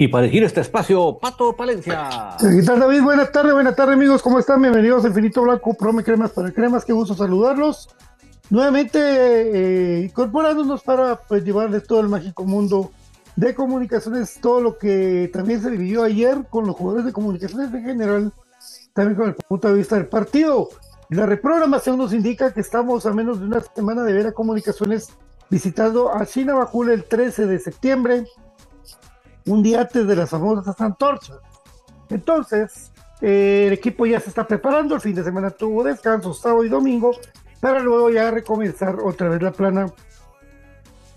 Y para elegir este espacio, Pato Palencia. ¿Qué tal, David? Buenas tardes, buenas tardes, amigos. ¿Cómo están? Bienvenidos a Infinito Blanco, Prome Cremas para Cremas. Qué gusto saludarlos. Nuevamente eh, incorporándonos para pues, llevarles todo el mágico mundo de comunicaciones, todo lo que también se dividió ayer con los jugadores de comunicaciones en general, también con el punto de vista del partido. La reprogramación nos indica que estamos a menos de una semana de ver a comunicaciones visitando a China Bajul el 13 de septiembre un día antes de las famosas antorchas. Entonces, eh, el equipo ya se está preparando, el fin de semana tuvo descanso, sábado y domingo, para luego ya recomenzar otra vez la plana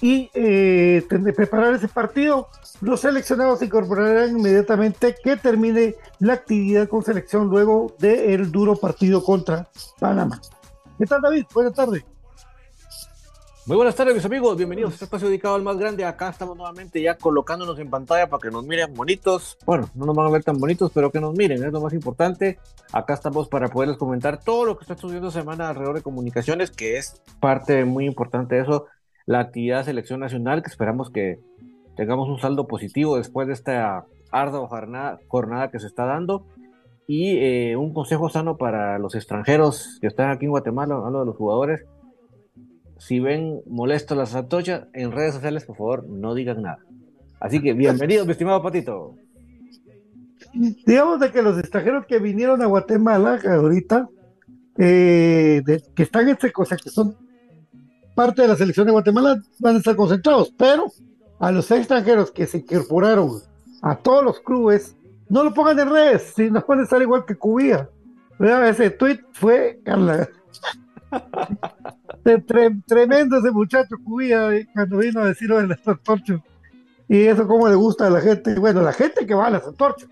y eh, preparar ese partido. Los seleccionados se incorporarán inmediatamente que termine la actividad con selección luego del duro partido contra Panamá. ¿Qué tal David? Buenas tardes. Muy buenas tardes, mis amigos. Bienvenidos a este espacio dedicado al más grande. Acá estamos nuevamente ya colocándonos en pantalla para que nos miren bonitos. Bueno, no nos van a ver tan bonitos, pero que nos miren, es lo más importante. Acá estamos para poderles comentar todo lo que está sucediendo semana alrededor de comunicaciones, que es parte muy importante de eso, la actividad de selección nacional, que esperamos que tengamos un saldo positivo después de esta ardua jornada, jornada que se está dando. Y eh, un consejo sano para los extranjeros que están aquí en Guatemala, hablo de los jugadores si ven molesto las atochas en redes sociales, por favor, no digan nada. Así que bienvenido, mi estimado Patito. Digamos de que los extranjeros que vinieron a Guatemala ahorita, eh, que están en o sea, que son parte de la selección de Guatemala, van a estar concentrados, pero a los extranjeros que se incorporaron a todos los clubes, no lo pongan en redes, si no pueden estar igual que Cubía. ese tweet fue tremendo ese muchacho Cubía eh, cuando vino a decir lo de las antorchas. Y eso como le gusta a la gente. Bueno, la gente que va a las antorchas.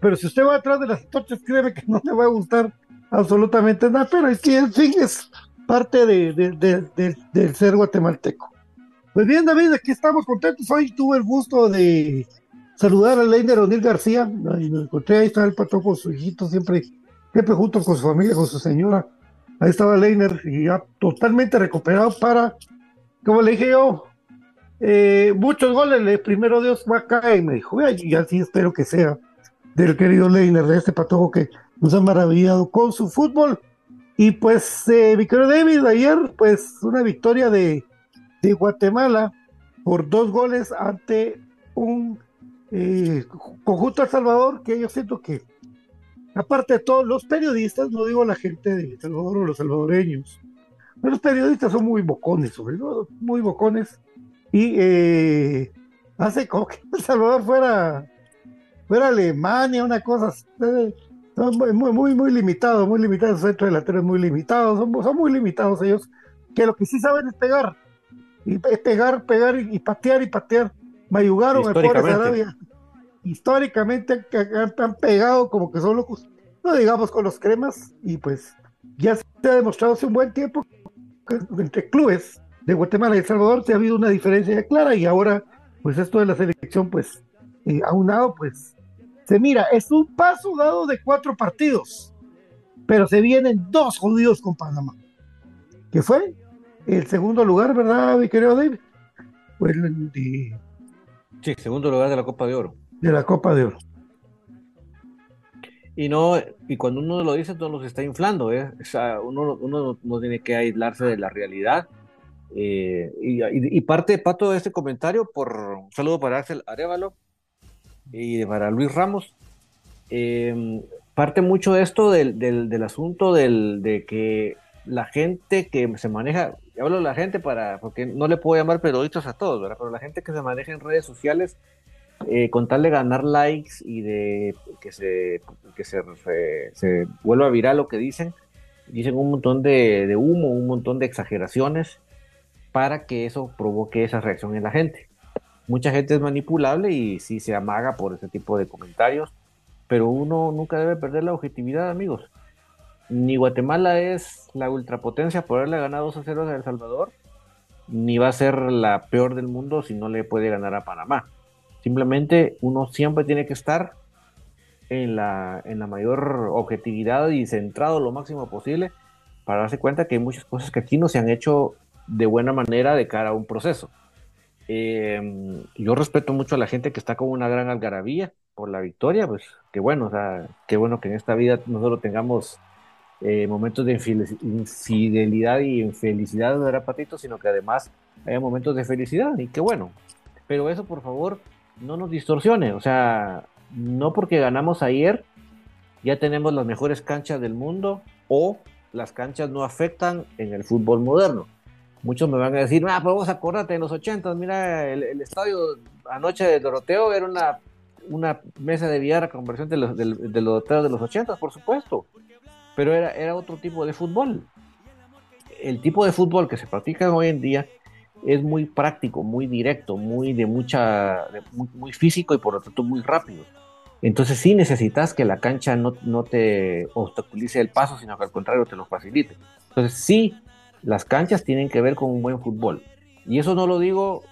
Pero si usted va atrás de las antorchas, créeme que no le va a gustar absolutamente nada. Pero es que, en fin, es parte de, del ser guatemalteco. Pues bien, David, aquí estamos contentos. Hoy tuve el gusto de saludar a Leiner O'Neill García. Y me encontré, ahí está el patrón con su hijito, siempre, siempre junto con su familia, con su señora. Ahí estaba Leiner y ya totalmente recuperado para, como le dije yo, eh, muchos goles. Le, primero Dios va acá y me dijo, y así espero que sea del querido Leiner, de este patojo que nos ha maravillado con su fútbol. Y pues, eh, mi David, ayer, pues una victoria de, de Guatemala por dos goles ante un eh, conjunto El Salvador que yo siento que, aparte de todos los periodistas, no digo la gente de Salvador o los salvadoreños, los periodistas son muy bocones, sobre todo, muy bocones, y eh, hace como que El Salvador fuera, fuera Alemania, una cosa son muy, muy, muy limitados, muy limitados, los centros delanteros muy limitados, son, son muy limitados ellos, que lo que sí saben es pegar, y pegar, pegar y, patear y patear. Mayugaron el pobre Arabia. Históricamente han, pegado como que son locos, no digamos con los cremas, y pues ya se ha demostrado hace un buen tiempo que entre clubes de Guatemala y El Salvador se ha habido una diferencia clara y ahora pues esto de la selección pues eh, aunado pues se mira, es un paso dado de cuatro partidos, pero se vienen dos jodidos con Panamá. ¿Qué fue? el segundo lugar, ¿verdad, mi querido David? El de... Sí, segundo lugar de la Copa de Oro. De la Copa de Oro. Y no, y cuando uno lo dice, todo se está inflando, ¿eh? O sea, uno, uno no tiene que aislarse de la realidad. Eh, y, parte, Pato, de este comentario, por un saludo para Axel Arevalo y para Luis Ramos. Eh, parte mucho de esto del, del, del asunto del, de que la gente que se maneja, hablo de la gente para, porque no le puedo llamar periodistas a todos, ¿verdad? Pero la gente que se maneja en redes sociales, eh, con tal de ganar likes y de que se, que se, se, vuelva viral lo que dicen, dicen un montón de, humo, un montón de exageraciones para que eso provoque esa reacción en la gente. Mucha gente es manipulable y sí se amaga por ese tipo de comentarios, pero uno nunca debe perder la objetividad, amigos ni Guatemala es la ultrapotencia por haberle ganado 2 a 0 a El Salvador, ni va a ser la peor del mundo si no le puede ganar a Panamá. Simplemente uno siempre tiene que estar en la, en la mayor objetividad y centrado lo máximo posible para darse cuenta que hay muchas cosas que aquí no se han hecho de buena manera de cara a un proceso. Em, yo respeto mucho a la gente que está con una gran algarabía por la victoria, pues qué bueno, qué bueno que en esta vida nosotros tengamos eh, momentos de infidelidad y infelicidad, no era sino que además haya momentos de felicidad, y qué bueno. Pero eso, por favor, no nos distorsione, o sea, no porque ganamos ayer, ya tenemos las mejores canchas del mundo, o las canchas no afectan en el fútbol moderno. Muchos me van a decir, ah, pues vos acordate, en los 80, mira, el, estadio anoche de Doroteo era una, una mesa de billar a conversión de los, de, de los de los 80, por supuesto pero era, era otro tipo de fútbol. El tipo de fútbol que se practica hoy en día es muy práctico, muy directo, muy de mucha, muy, físico y por lo tanto muy rápido. Entonces sí necesitas que la cancha no, no, te obstaculice el paso, sino que al contrario te lo facilite. Entonces sí, las canchas tienen que ver con un buen fútbol. Y eso no lo digo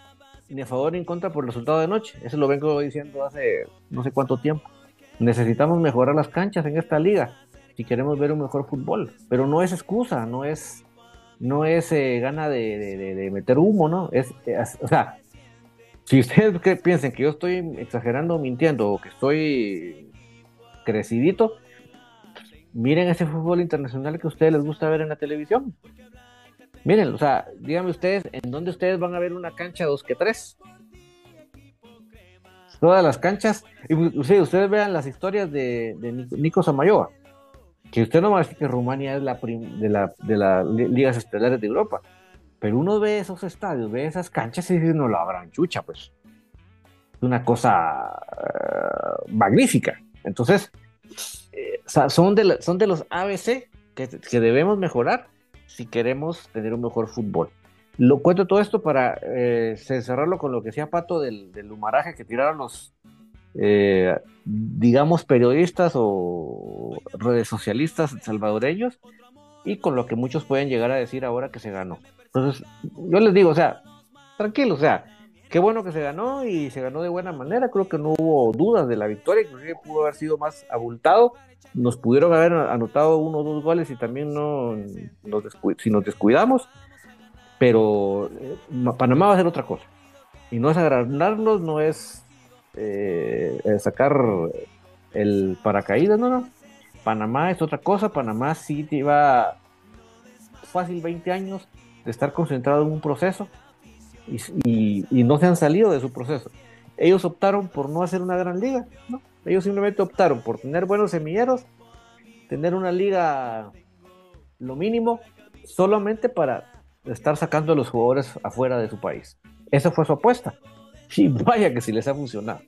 ni a favor ni en contra por el resultado de noche. Eso lo vengo diciendo hace no sé cuánto tiempo. Necesitamos mejorar las canchas en esta liga si queremos ver un mejor fútbol. Pero no es excusa, no es, no es eh, gana de, meter humo, ¿no? Es, o sea, si ustedes que piensen que yo estoy exagerando, mintiendo, o que estoy crecidito, miren ese fútbol internacional que a ustedes les gusta ver en la televisión. Miren, o sea, díganme ustedes, ¿en dónde ustedes van a ver una cancha dos que tres? Todas las canchas, y ustedes vean las historias de, de Nico Samayoa que usted no va a decir que Rumania es la de, la, de las ligas estelares de Europa, pero uno ve esos estadios, ve esas canchas y dice, no la abran chucha, pues. Es una cosa eh, magnífica. Entonces, eh, son, de son de los ABC que, que, debemos mejorar si queremos tener un mejor fútbol. Lo cuento todo esto para eh, cerrarlo con lo que decía Pato del, del humaraje que tiraron los, eh, digamos, periodistas o redes socialistas salvadoreños y con lo que muchos pueden llegar a decir ahora que se ganó. Entonces, yo les digo, o sea, tranquilo, o sea, qué bueno que se ganó y se ganó de buena manera. Creo que no hubo dudas de la victoria, inclusive pudo haber sido más abultado. Nos pudieron haber anotado uno o dos goles y también no si nos descuidamos. Pero eh, Panamá va a hacer otra cosa. Y no es agrandarnos, no es eh, sacar el paracaídas, no, no. Panamá es otra cosa. Panamá sí lleva fácil 20 años de estar concentrado en un proceso y, no se han salido de su proceso. Ellos optaron por no hacer una gran liga, ¿no? Ellos simplemente optaron por tener buenos semilleros, tener una liga lo mínimo, solamente para estar sacando a los jugadores afuera de su país. Esa fue su apuesta. Y vaya que si les ha funcionado.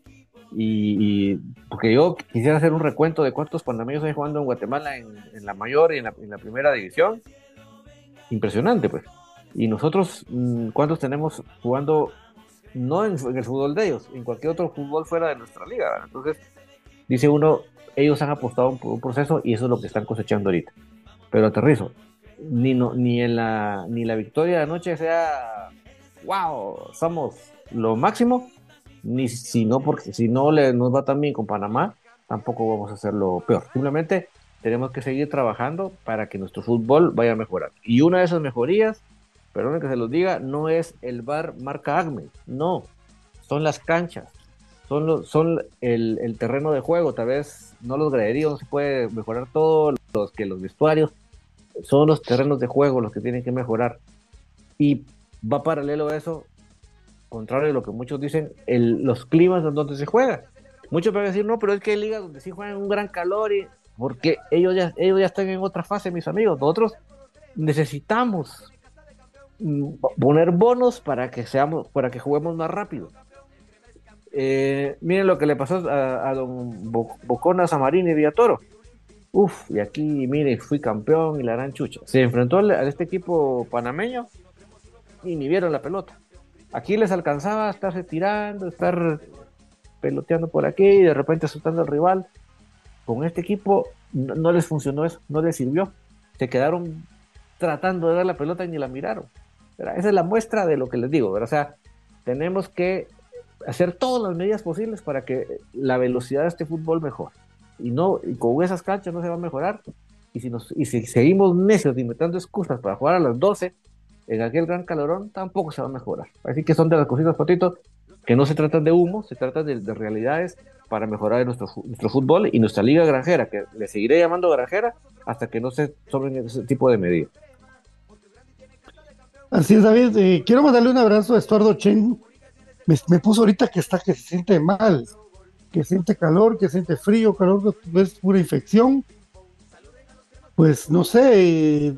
Y, porque yo quisiera hacer un recuento de cuántos panameños hay jugando en Guatemala en, la mayor y en la, primera división. Impresionante, pues. Y nosotros, mm, ¿cuántos tenemos jugando no en, el fútbol de ellos, en cualquier otro fútbol fuera de nuestra liga? Entonces, dice uno, ellos han apostado por un proceso y eso es lo que están cosechando ahorita. Pero aterrizo, ni, no, ni, en la, ni la victoria de anoche sea, wow, somos lo máximo, ni si no, porque si no nos va tan bien con Panamá, tampoco vamos a hacerlo peor. Simplemente tenemos que seguir trabajando para que nuestro fútbol vaya a mejorar. Y una de esas mejorías, perdón que se los diga, no es el bar marca Acme, no, son las canchas, son, son el, terreno de juego, tal vez no los graderíos, se puede mejorar todo, los que los vestuarios, son los terrenos de juego los que tienen que mejorar. Y va paralelo a eso contrario de lo que muchos dicen, el, los climas donde se juega. Muchos van a decir, no, pero es que hay ligas donde sí juegan un gran calor y porque ellos ya, ellos ya están en otra fase, mis amigos. Nosotros necesitamos mm, poner bonos para que seamos, para que juguemos más rápido. Eh, miren lo que le pasó a, don Bocona Samarín y Villatoro. Uf, y aquí, mire, fui campeón y la gran chucha. Se enfrentó a este equipo panameño y ni vieron la pelota. Aquí les alcanzaba a estarse tirando, estar peloteando por aquí y de repente asustando al rival. Con este equipo no, les funcionó eso, no les sirvió. Se quedaron tratando de dar la pelota y ni la miraron. Esa es la muestra de lo que les digo. O sea, tenemos que hacer todas las medidas posibles para que la velocidad de este fútbol mejore. Y, no, con esas canchas no se va a mejorar. Y si, nos, y si seguimos necios inventando excusas para jugar a las 12, en aquel gran calorón tampoco se va a mejorar. Así que son de las cositas, Patito, que no se tratan de humo, se tratan de, realidades para mejorar nuestro, nuestro fútbol y nuestra liga granjera, que le seguiré llamando granjera hasta que no se tomen ese tipo de medidas. Así es, David. Eh, quiero mandarle un abrazo a Estuardo Chen. Me, puso ahorita que está, que se siente mal, que siente calor, que siente frío, calor, es pura infección. Pues no sé,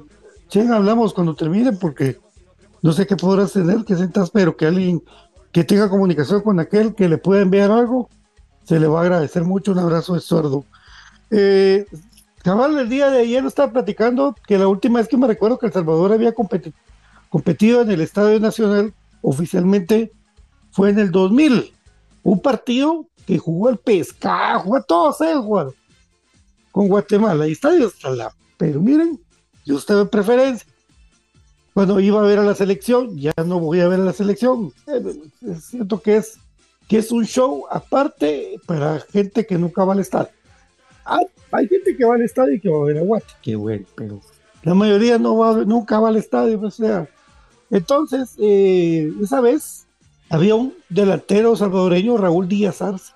Chen, hablamos cuando termine porque no sé qué podrás tener, que sientas, pero que alguien que tenga comunicación con aquel que le pueda enviar algo, se le va a agradecer mucho. Un abrazo de sordo. Eh, cabal, el día de ayer estaba platicando que la última vez que me recuerdo que El Salvador había competido en el Estadio Nacional oficialmente fue en el 2000. Un partido que jugó el pescado, jugó a todos ellos, con Guatemala. Y estadio hasta la. Pero miren, yo estaba en preferencia. Cuando iba a ver a la selección, ya no voy a ver a la selección. Eh, siento que es, que es un show aparte para gente que nunca va al estadio. hay gente que va al estadio y que va a ver a Guate, qué bueno, pero la mayoría no va, nunca va al estadio. O sea, entonces, eh, esa vez había un delantero salvadoreño, Raúl Díaz Arce,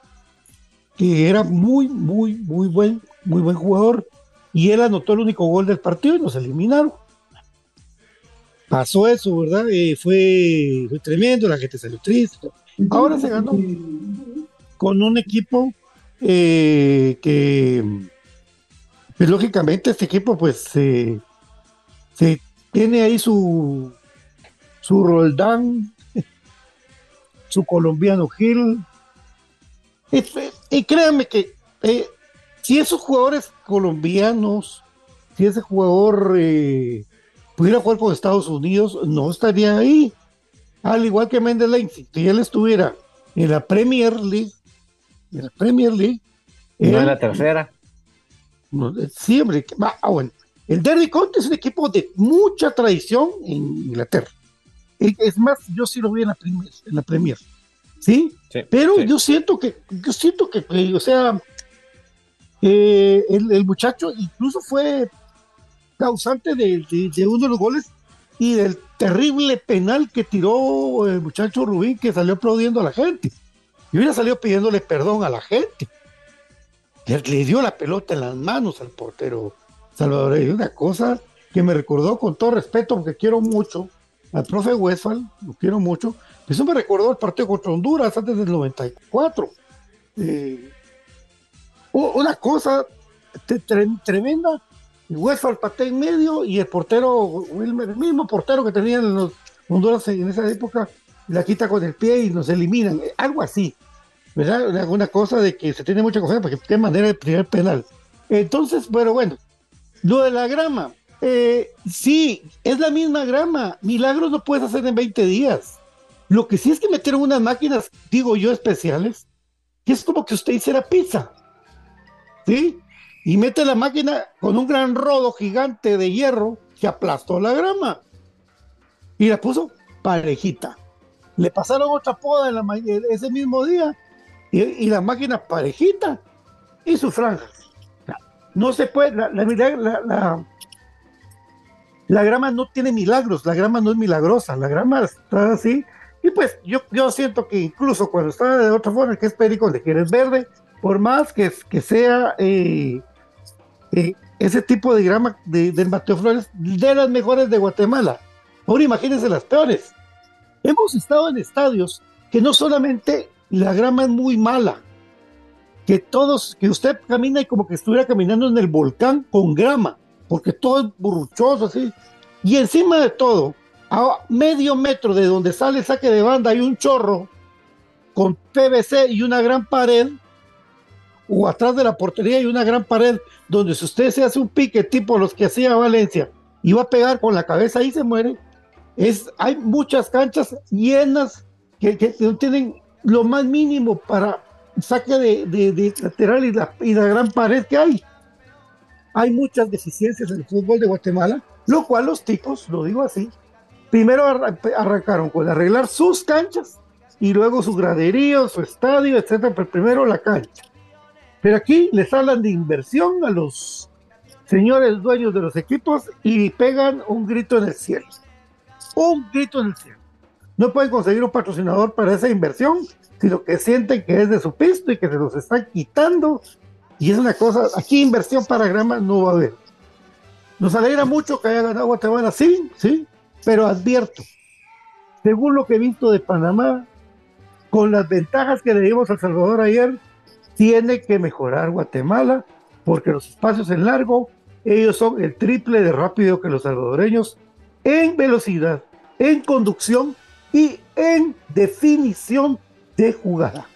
que era muy, muy, muy buen, muy buen jugador y él anotó el único gol del partido y nos eliminaron. Pasó eso, ¿verdad? Eh, fue, tremendo, la gente salió triste. Ahora se ganó con un equipo eh, que, pues, lógicamente, este equipo, pues, se tiene ahí su, su Roldán, su colombiano Gil. Y, créanme que eh, si esos jugadores colombianos, si ese jugador eh, pudiera jugar con Estados Unidos, no estaría ahí. Al igual que Mendes si él estuviera en la Premier League, en la Premier League. No en la tercera. siempre. Ah, bueno. El Derby County es un equipo de mucha tradición en Inglaterra. Es más, yo sí lo vi en la Premier. En la Premier ¿sí? Pero yo siento que, yo siento que, o sea, eh, el, muchacho incluso fue causante de, uno de los goles y del terrible penal que tiró el muchacho Rubín que salió aplaudiendo a la gente. Y hubiera salido pidiéndole perdón a la gente. Le, dio la pelota en las manos al portero Salvador. Es una cosa que me recordó con todo respeto, porque quiero mucho al profe Westphal, lo quiero mucho. Eso me recordó el partido contra Honduras antes del 94. Eh, una cosa tremenda. Westphal patea en medio y el portero, Wilmer, el mismo portero que tenían los Honduras en esa época, la quita con el pie y nos eliminan. Algo así. ¿Verdad? Una cosa de que se tiene mucha confianza, porque qué manera de primer penal. Entonces, bueno, bueno, lo de la grama, eh, sí, es la misma grama. Milagros no puedes hacer en 20 días. Lo que sí es que metieron unas máquinas, digo yo, especiales, que es como que usted hiciera pizza. ¿Sí? Y mete la máquina con un gran rodo gigante de hierro que aplastó la grama. Y la puso parejita. Le pasaron otra poda en la, ese mismo día y, la máquina parejita y su franja. No se puede, la, la, la, grama no tiene milagros, la grama no es milagrosa, la grama está así. Y pues yo, yo siento que incluso cuando está de otra forma, que es perico, de que eres verde, por más que, sea eh, eh, ese tipo de grama de, Mateo Flores, de las mejores de Guatemala. Ahora imagínense las peores. Hemos estado en estadios que no solamente la grama es muy mala, que todos, que usted camina y como que estuviera caminando en el volcán con grama, porque todo es burruchoso así. Y encima de todo, a medio metro de donde sale el saque de banda hay un chorro con PVC y una gran pared, o atrás de la portería hay una gran pared donde si usted se hace un pique tipo los que hacía Valencia y va a pegar con la cabeza y se muere, es, hay muchas canchas llenas que, que no tienen lo más mínimo para saque de, lateral y la, y la gran pared que hay. Hay muchas deficiencias en el fútbol de Guatemala, lo cual los tipos, lo digo así, primero arrancaron con arreglar sus canchas y luego su graderío, su estadio, etcétera, pero primero la cancha. Pero aquí les hablan de inversión a los señores dueños de los equipos y pegan un grito en el cielo. Un grito en el cielo. No pueden conseguir un patrocinador para esa inversión sino que sienten que es de su pisto y que se los están quitando. Y es una cosa, aquí inversión para grama no va a haber. Nos alegra mucho que haya ganado Guatemala, sí, sí, pero advierto, según lo que he visto de Panamá, con las ventajas que le dimos a El Salvador ayer, tiene que mejorar Guatemala, porque los espacios en largo, ellos son el triple de rápido que los salvadoreños en velocidad, en conducción y en definición de jugada.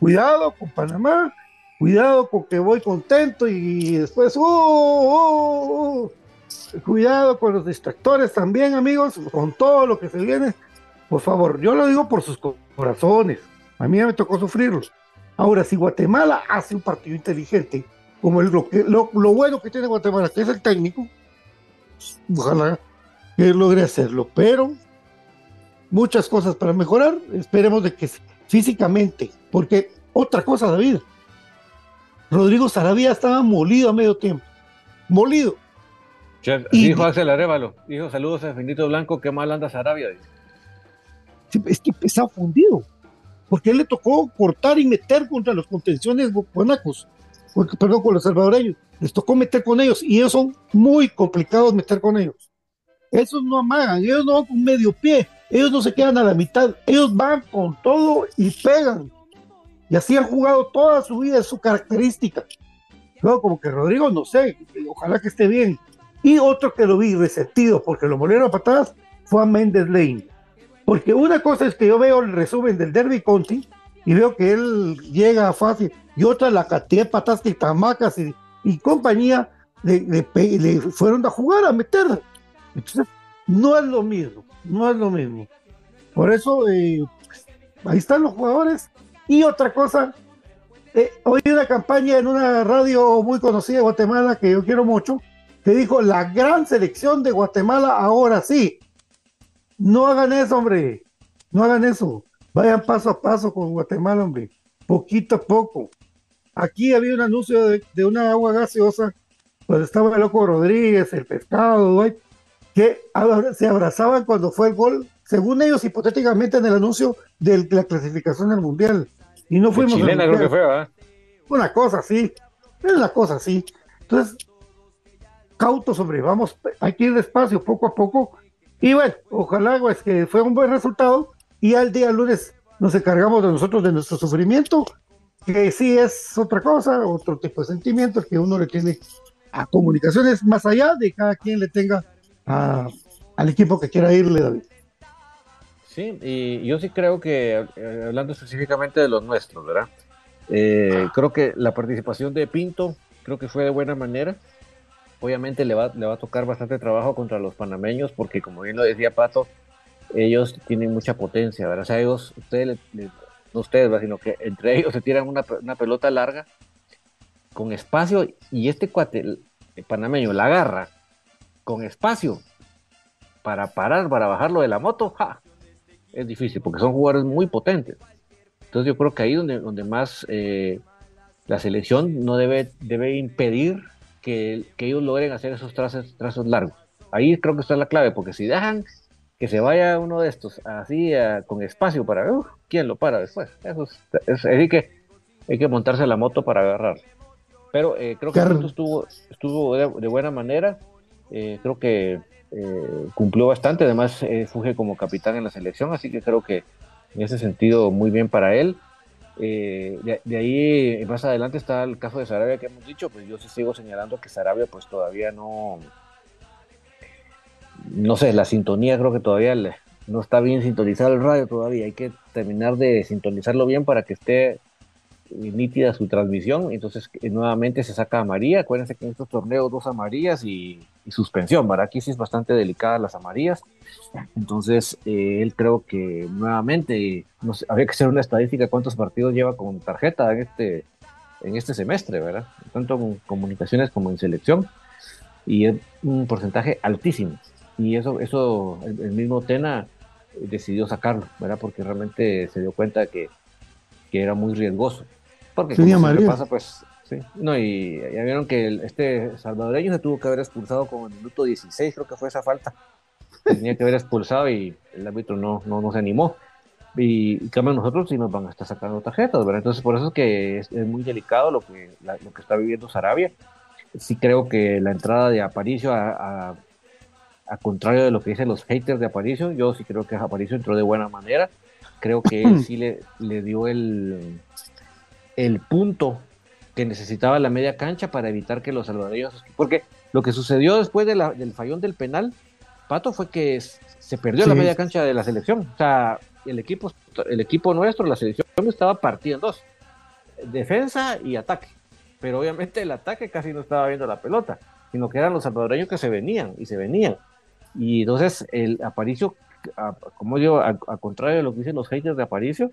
Cuidado con Panamá, cuidado con que voy contento y después, uh, cuidado con los distractores también, amigos, con todo lo que se viene. Por favor, yo lo digo por sus corazones. A mí me tocó sufrirlos. Ahora, si Guatemala hace un partido inteligente, como el, lo, lo, bueno que tiene Guatemala, que es el técnico, ojalá que logre hacerlo. Pero muchas cosas para mejorar. Esperemos de que físicamente, porque otra cosa, David. Rodrigo Sarabia estaba molido a medio tiempo. Molido. y, dijo Axel Arevalo, dijo saludos a Benito Blanco, qué mal anda Sarabia. Es que estaba fundido, porque él le tocó cortar y meter contra los contenciones guanacos, perdón, con los salvadoreños, les tocó meter con ellos, y ellos son muy complicados meter con ellos. Esos no amagan, ellos no van con medio pie, ellos no se quedan a la mitad, ellos van con todo y pegan. Y así han jugado toda su vida, es su característica. Luego, como que Rodrigo, no sé, ojalá que esté bien. Y otro que lo vi resentido porque lo molieron a patadas fue a Méndez Lane. Porque una cosa es que yo veo el resumen del Derby Conti y veo que él llega fácil. y otra la cantidad de patas que Tamacas y, y compañía le, fueron a jugar, a meter. Entonces, no es lo mismo, no es lo mismo. Por eso, eh, ahí están los jugadores. Y otra cosa, eh, oí una campaña en una radio muy conocida de Guatemala que yo quiero mucho, que dijo la gran selección de Guatemala ahora sí. No hagan eso, hombre. No hagan eso. Vayan paso a paso con Guatemala, hombre. Poquito a poco. Aquí había un anuncio de, una agua gaseosa, pues estaba el loco Rodríguez, el pescado, que se abrazaban cuando fue el gol, según ellos hipotéticamente en el anuncio de la clasificación del mundial. Y no fuimos. Chilena creo que fue, Una cosa así, es una cosa así. Entonces, cautos, hombre, vamos, hay que ir despacio, poco a poco. Y bueno, ojalá pues, que fue un buen resultado y al día lunes nos encargamos de nosotros de nuestro sufrimiento, que sí es otra cosa, otro tipo de sentimiento que uno le tiene a comunicaciones más allá de cada quien le tenga al equipo que quiera irle, David. Sí, y yo sí creo que, eh, hablando específicamente de los nuestros, ¿verdad? Eh, creo que la participación de Pinto, creo que fue de buena manera. Obviamente le va, le va a tocar bastante trabajo contra los panameños, porque como bien lo decía Pato, ellos tienen mucha potencia, ¿verdad? O sea, ellos, ustedes, no ustedes, sino que entre ellos se tiran una, pelota larga con espacio y este cuate, panameño, la agarra con espacio para parar, para bajarlo de la moto, es difícil porque son jugadores muy potentes. Entonces yo creo que ahí donde, donde más eh, la selección no debe, debe impedir que, que, ellos logren hacer esos trazos, trazos largos. Ahí creo que está la clave, porque si dejan que se vaya uno de estos así con espacio para ver quién lo para después. Eso es, es, que hay que montarse la moto para agarrar. Pero eh, creo que estuvo, estuvo de, buena manera. Eh, creo que eh, cumplió bastante. Además, funge como capitán en la selección. Así que creo que en ese sentido, muy bien para él. De, de, ahí más adelante está el caso de Sarabia que hemos dicho. Pues yo sí sigo señalando que Sarabia, pues todavía no no sé, la sintonía creo que todavía no está bien sintonizado el radio todavía. Hay que terminar de sintonizarlo bien para que esté nítida su transmisión. Entonces, eh, nuevamente se saca a María. Acuérdense que en estos torneos dos amarillas y, suspensión. Para aquí sí es bastante delicada las amarillas. Entonces, eh, él creo que nuevamente, no sé, que hacer una estadística cuántos partidos lleva con tarjeta en este, en este semestre, ¿verdad? Tanto en comunicaciones como en selección. Y es un porcentaje altísimo y eso, eso el, mismo Tena decidió sacarlo, ¿verdad? Porque realmente se dio cuenta que, que era muy riesgoso. Porque sí, como pasa, pues, sí. No, y ya vieron que este salvadoreño se tuvo que haber expulsado con el minuto 16, creo que fue esa falta. Tenía que haber expulsado y el árbitro no, no, no se animó. Y, y cambio nosotros sí nos van a estar sacando tarjetas, ¿verdad? Entonces por eso es que es, muy delicado lo que, lo que está viviendo Sarabia. Sí creo que la entrada de Aparicio a a contrario de lo que dicen los haters de Aparicio, yo sí creo que Aparicio entró de buena manera. Creo que él sí le, le dio el, el punto que necesitaba la media cancha para evitar que los salvadoreños. Porque lo que sucedió después del fallón del penal, Pato, fue que se perdió la media cancha de la selección. O sea, el equipo, el equipo nuestro, la selección, estaba partida en dos: defensa y ataque. Pero obviamente el ataque casi no estaba viendo la pelota, sino que eran los salvadoreños que se venían y se venían. Y entonces el Aparicio, como yo, a, contrario de lo que dicen los haters de Aparicio,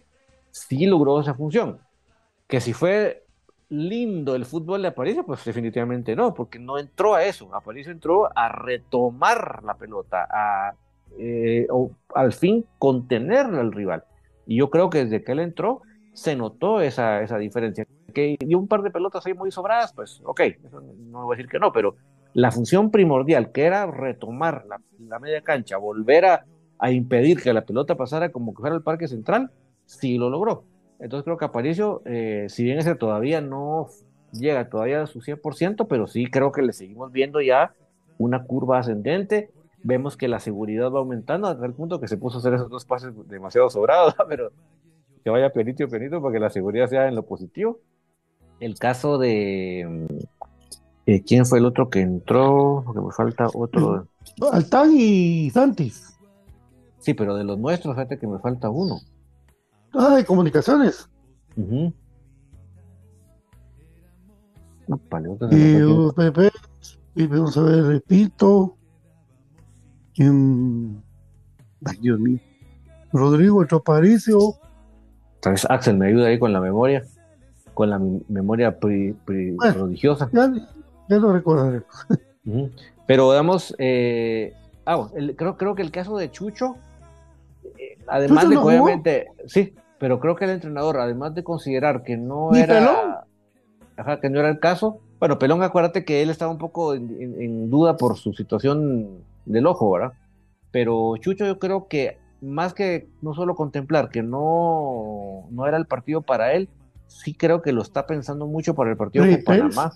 sí logró esa función. Que si fue lindo el fútbol de Aparicio, pues definitivamente no, porque no entró a eso. Aparicio entró a retomar la pelota, a eh, o, al fin contener al rival. Y yo creo que desde que él entró, se notó esa, esa diferencia. Que dio un par de pelotas ahí muy sobradas, pues ok, no voy a decir que no, pero la función primordial, que era retomar la, media cancha, volver a, impedir que la pelota pasara como que fuera el parque central, sí lo logró. Entonces creo que Aparicio, eh, si bien ese todavía no llega todavía a su 100%, pero sí creo que le seguimos viendo ya una curva ascendente. Vemos que la seguridad va aumentando hasta el punto que se puso a hacer esos dos pases demasiado sobrados, pero que vaya penito y penito para que la seguridad sea en lo positivo. El caso de, eh, ¿Quién fue el otro que entró? Porque me falta otro. Altán y Santis. Sí, pero de los nuestros, fíjate que me falta uno. Ah, de comunicaciones. y, Pepe, y vamos a ver, repito. ay, Dios mío. Rodrigo Aparicio. Tal vez Axel me ayuda ahí con la memoria, con la memoria prodigiosa. Ya, lo recordaré. Pero digamos, eh, ah, creo, creo que el caso de Chucho, además de obviamente, sí, pero creo que el entrenador, además de considerar que no era, que no era el caso, bueno, Pelón, acuérdate que él estaba un poco en, duda por su situación del ojo, ¿verdad? Pero Chucho, yo creo que más que no solo contemplar que no, no era el partido para él, sí creo que lo está pensando mucho para el partido con Panamá.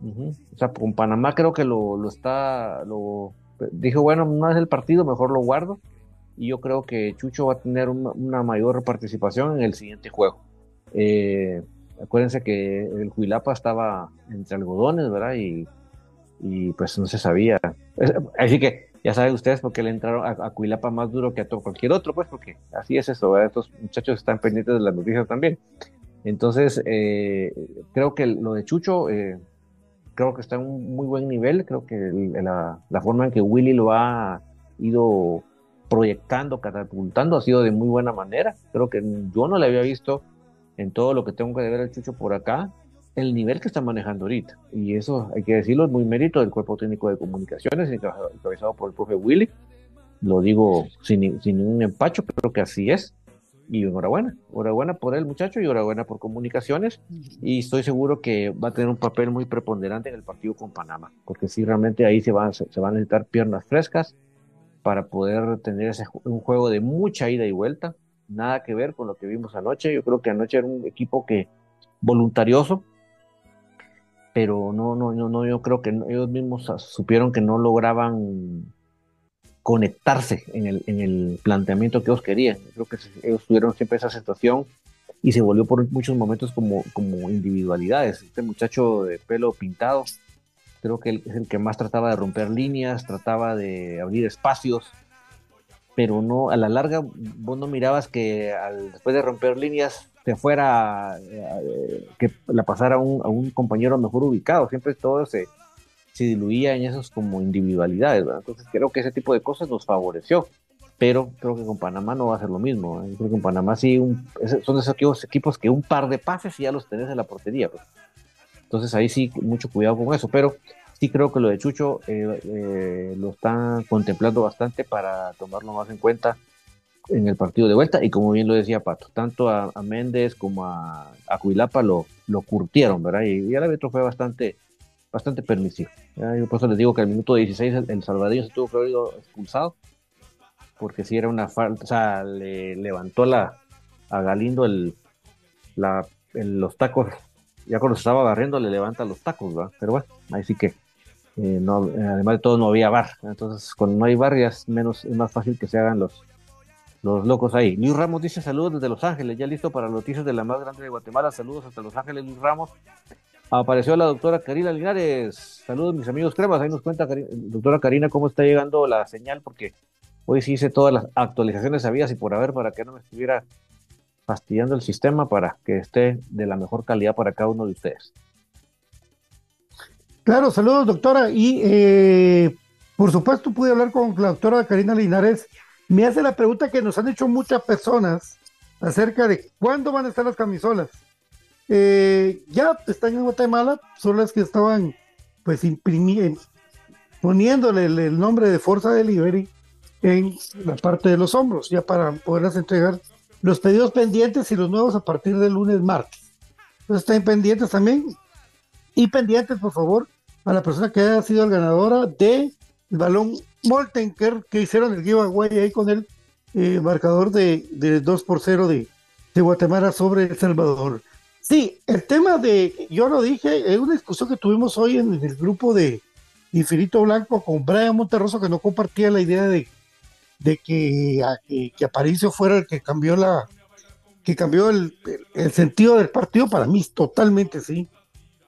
O sea, con Panamá creo que lo, lo está, lo dijo, bueno, no es el partido, mejor lo guardo. Y yo creo que Chucho va a tener una, mayor participación en el siguiente juego. Eh, acuérdense que el Huilapa estaba entre algodones, ¿verdad? Y, y pues no se sabía. Así que ya saben ustedes por qué le entraron a, a Cuilapa más duro que a todo, cualquier otro, pues porque así es eso, estos muchachos están pendientes de las noticias también. Entonces, eh, creo que lo de Chucho, eh, creo que está en un muy buen nivel, creo que la, la, forma en que Willy lo ha ido proyectando, catapultando, ha sido de muy buena manera. Creo que yo no le había visto en todo lo que tengo que ver al Chucho por acá, el nivel que está manejando ahorita. Y eso, hay que decirlo, es muy mérito del cuerpo técnico de comunicaciones, encabezado por el profe Willy. Lo digo sin, sin ningún empacho, creo que así es. Y enhorabuena, enhorabuena por el muchacho y enhorabuena por comunicaciones. Y estoy seguro que va a tener un papel muy preponderante en el partido con Panamá, porque si realmente ahí se van, se, van a necesitar piernas frescas para poder tener ese, un juego de mucha ida y vuelta. Nada que ver con lo que vimos anoche. Yo creo que anoche era un equipo que voluntarioso, pero no, no, no, no, yo creo que ellos mismos supieron que no lograban conectarse en el, en el planteamiento que ellos querían. creo que ellos tuvieron siempre esa sensación y se volvió por muchos momentos como, como individualidades. Este muchacho de pelo pintado, creo que es el que más trataba de romper líneas, trataba de abrir espacios, pero no, a la larga vos no mirabas que al, después de romper líneas se fuera, eh, que la pasara a un, un, compañero mejor ubicado, siempre todo se, se diluía en esos como individualidades, entonces creo que ese tipo de cosas nos favoreció, pero creo que con Panamá no va a ser lo mismo, ¿eh? creo que en Panamá sí son esos equipos, que un par de pases y ya los tenés en la portería, pues. Entonces ahí sí, mucho cuidado con eso, pero sí creo que lo de Chucho eh, lo están contemplando bastante para tomarlo más en cuenta en el partido de vuelta y como bien lo decía Pato, tanto a, Méndez como a, a Cuilapa lo, lo curtieron, ¿verdad? Y, el árbitro fue bastante, bastante permisivo. Yo por eso les digo que al minuto 16 el, el se tuvo que haber ido expulsado, porque si era una falta, o sea, le levantó la, a Galindo el, la, los tacos, ya cuando se estaba barriendo le levanta los tacos, ¿verdad? Pero bueno, ahí sí que eh, no, además de todo no había bar, entonces cuando no hay bar ya es menos, es más fácil que se hagan los, los locos ahí. Luis Ramos dice saludos desde Los Ángeles, ya listo para noticias de la más grande de Guatemala. Saludos hasta Los Ángeles, Luis Ramos. Apareció la doctora Karina Linares. Saludos, mis amigos cremas. Ahí nos cuenta, doctora Karina, cómo está llegando la señal, porque hoy sí hice todas las actualizaciones habías y por haber para que no me estuviera fastidiando el sistema para que esté de la mejor calidad para cada uno de ustedes. Claro, saludos, doctora. Y eh, por supuesto, pude hablar con la doctora Karina Linares me hace la pregunta que nos han hecho muchas personas acerca de cuándo van a estar las camisolas. Eh, ya están en Guatemala, son las que estaban pues imprimiendo, poniéndole el, nombre de Forza Delivery en la parte de los hombros, ya para poderlas entregar los pedidos pendientes y los nuevos a partir del lunes martes. Entonces están pendientes también y pendientes por favor a la persona que haya sido ganadora de el balón Moltenker que hicieron el giveaway ahí con el eh, marcador de, de, 2 por 0 de, Guatemala sobre El Salvador. Sí, el tema de, yo lo dije, es una discusión que tuvimos hoy en, el grupo de Infinito Blanco con Brian Monterroso que no compartía la idea de, de que, que, Aparicio fuera el que cambió la que cambió el, el, sentido del partido para mí totalmente sí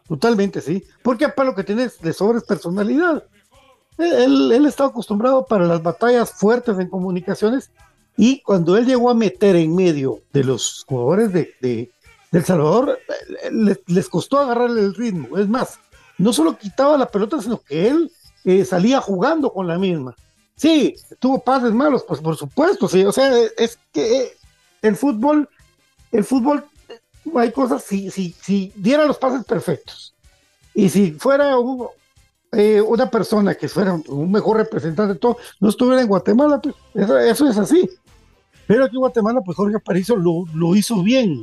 totalmente sí porque para lo que tienes de sobres personalidad él, él está acostumbrado para las batallas fuertes en comunicaciones y cuando él llegó a meter en medio de los jugadores de, del Salvador les, costó agarrarle el ritmo. Es más, no solo quitaba la pelota, sino que él eh, salía jugando con la misma. Sí, tuvo pases malos, pues por supuesto, sí. O sea, es que el fútbol, el fútbol, hay cosas, si, si, si diera los pases perfectos y si fuera eh, una persona que fuera un mejor representante de todo, no estuviera en Guatemala, pues eso, es así. Pero aquí en Guatemala, pues Jorge Aparicio lo, lo hizo bien,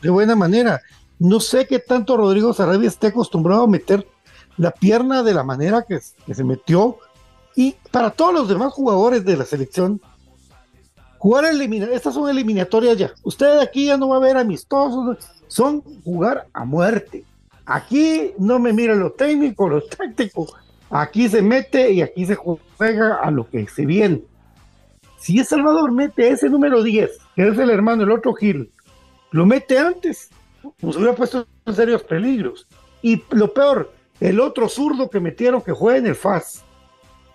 de, buena manera. No sé qué tanto Rodrigo Sarabia esté acostumbrado a meter la pierna de la manera que se metió. Y para todos los demás jugadores de la selección, jugar eliminatorias, estas son eliminatorias ya. Usted aquí ya no va a ver amistosos, son jugar a muerte. Aquí no me mira lo técnico, lo táctico. Aquí se mete y aquí se juega a lo que se viene. Si es Salvador mete ese número 10, que es el hermano, el otro Gil, lo mete antes, pues hubiera puesto serios peligros. Y lo peor, el otro zurdo que metieron que juega en el FAS,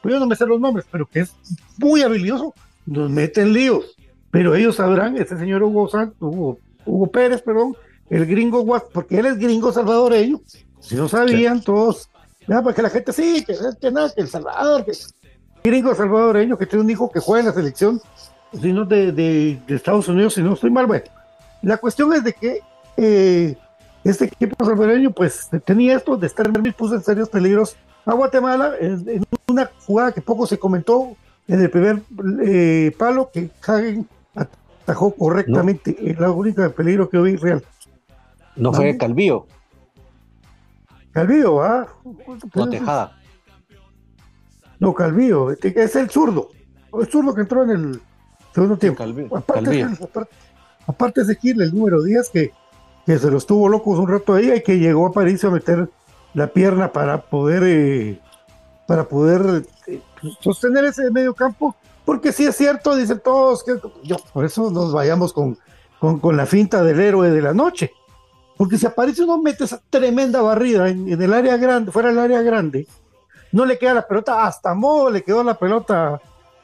yo no me sé los nombres, pero que es muy habilidoso, nos meten líos. Pero ellos sabrán, ese señor Hugo, Hugo, Hugo Pérez, perdón, el gringo, porque él es gringo salvadoreño. Si no sabían todos, ya, porque la gente sí, que, que nada, que el Salvador, que gringo salvadoreño que tiene un hijo que juega en la selección, sino de, de, Estados Unidos, si no estoy mal, bueno. La cuestión es de que eh, este equipo salvadoreño, pues tenía esto de estar en puso en serios peligros a Guatemala en, una jugada que poco se comentó en el primer eh, palo que Hagen atajó correctamente. Es la única peligro que vi real. No fue Calvío. Calvío, ¿ah? No, Tejada. No, Calvío, este, es el zurdo. El zurdo que entró en el segundo tiempo. aparte, aparte, de Gil, el número 10, que, que se los tuvo locos un rato ahí y que llegó a París a meter la pierna para poder eh, para poder eh, sostener ese medio campo, porque si es cierto, dicen todos que yo, por eso nos vayamos con, con, con la finta del héroe de la noche. Porque si aparece uno mete esa tremenda barrida en, el área grande, fuera del área grande, no le queda la pelota, hasta modo le quedó la pelota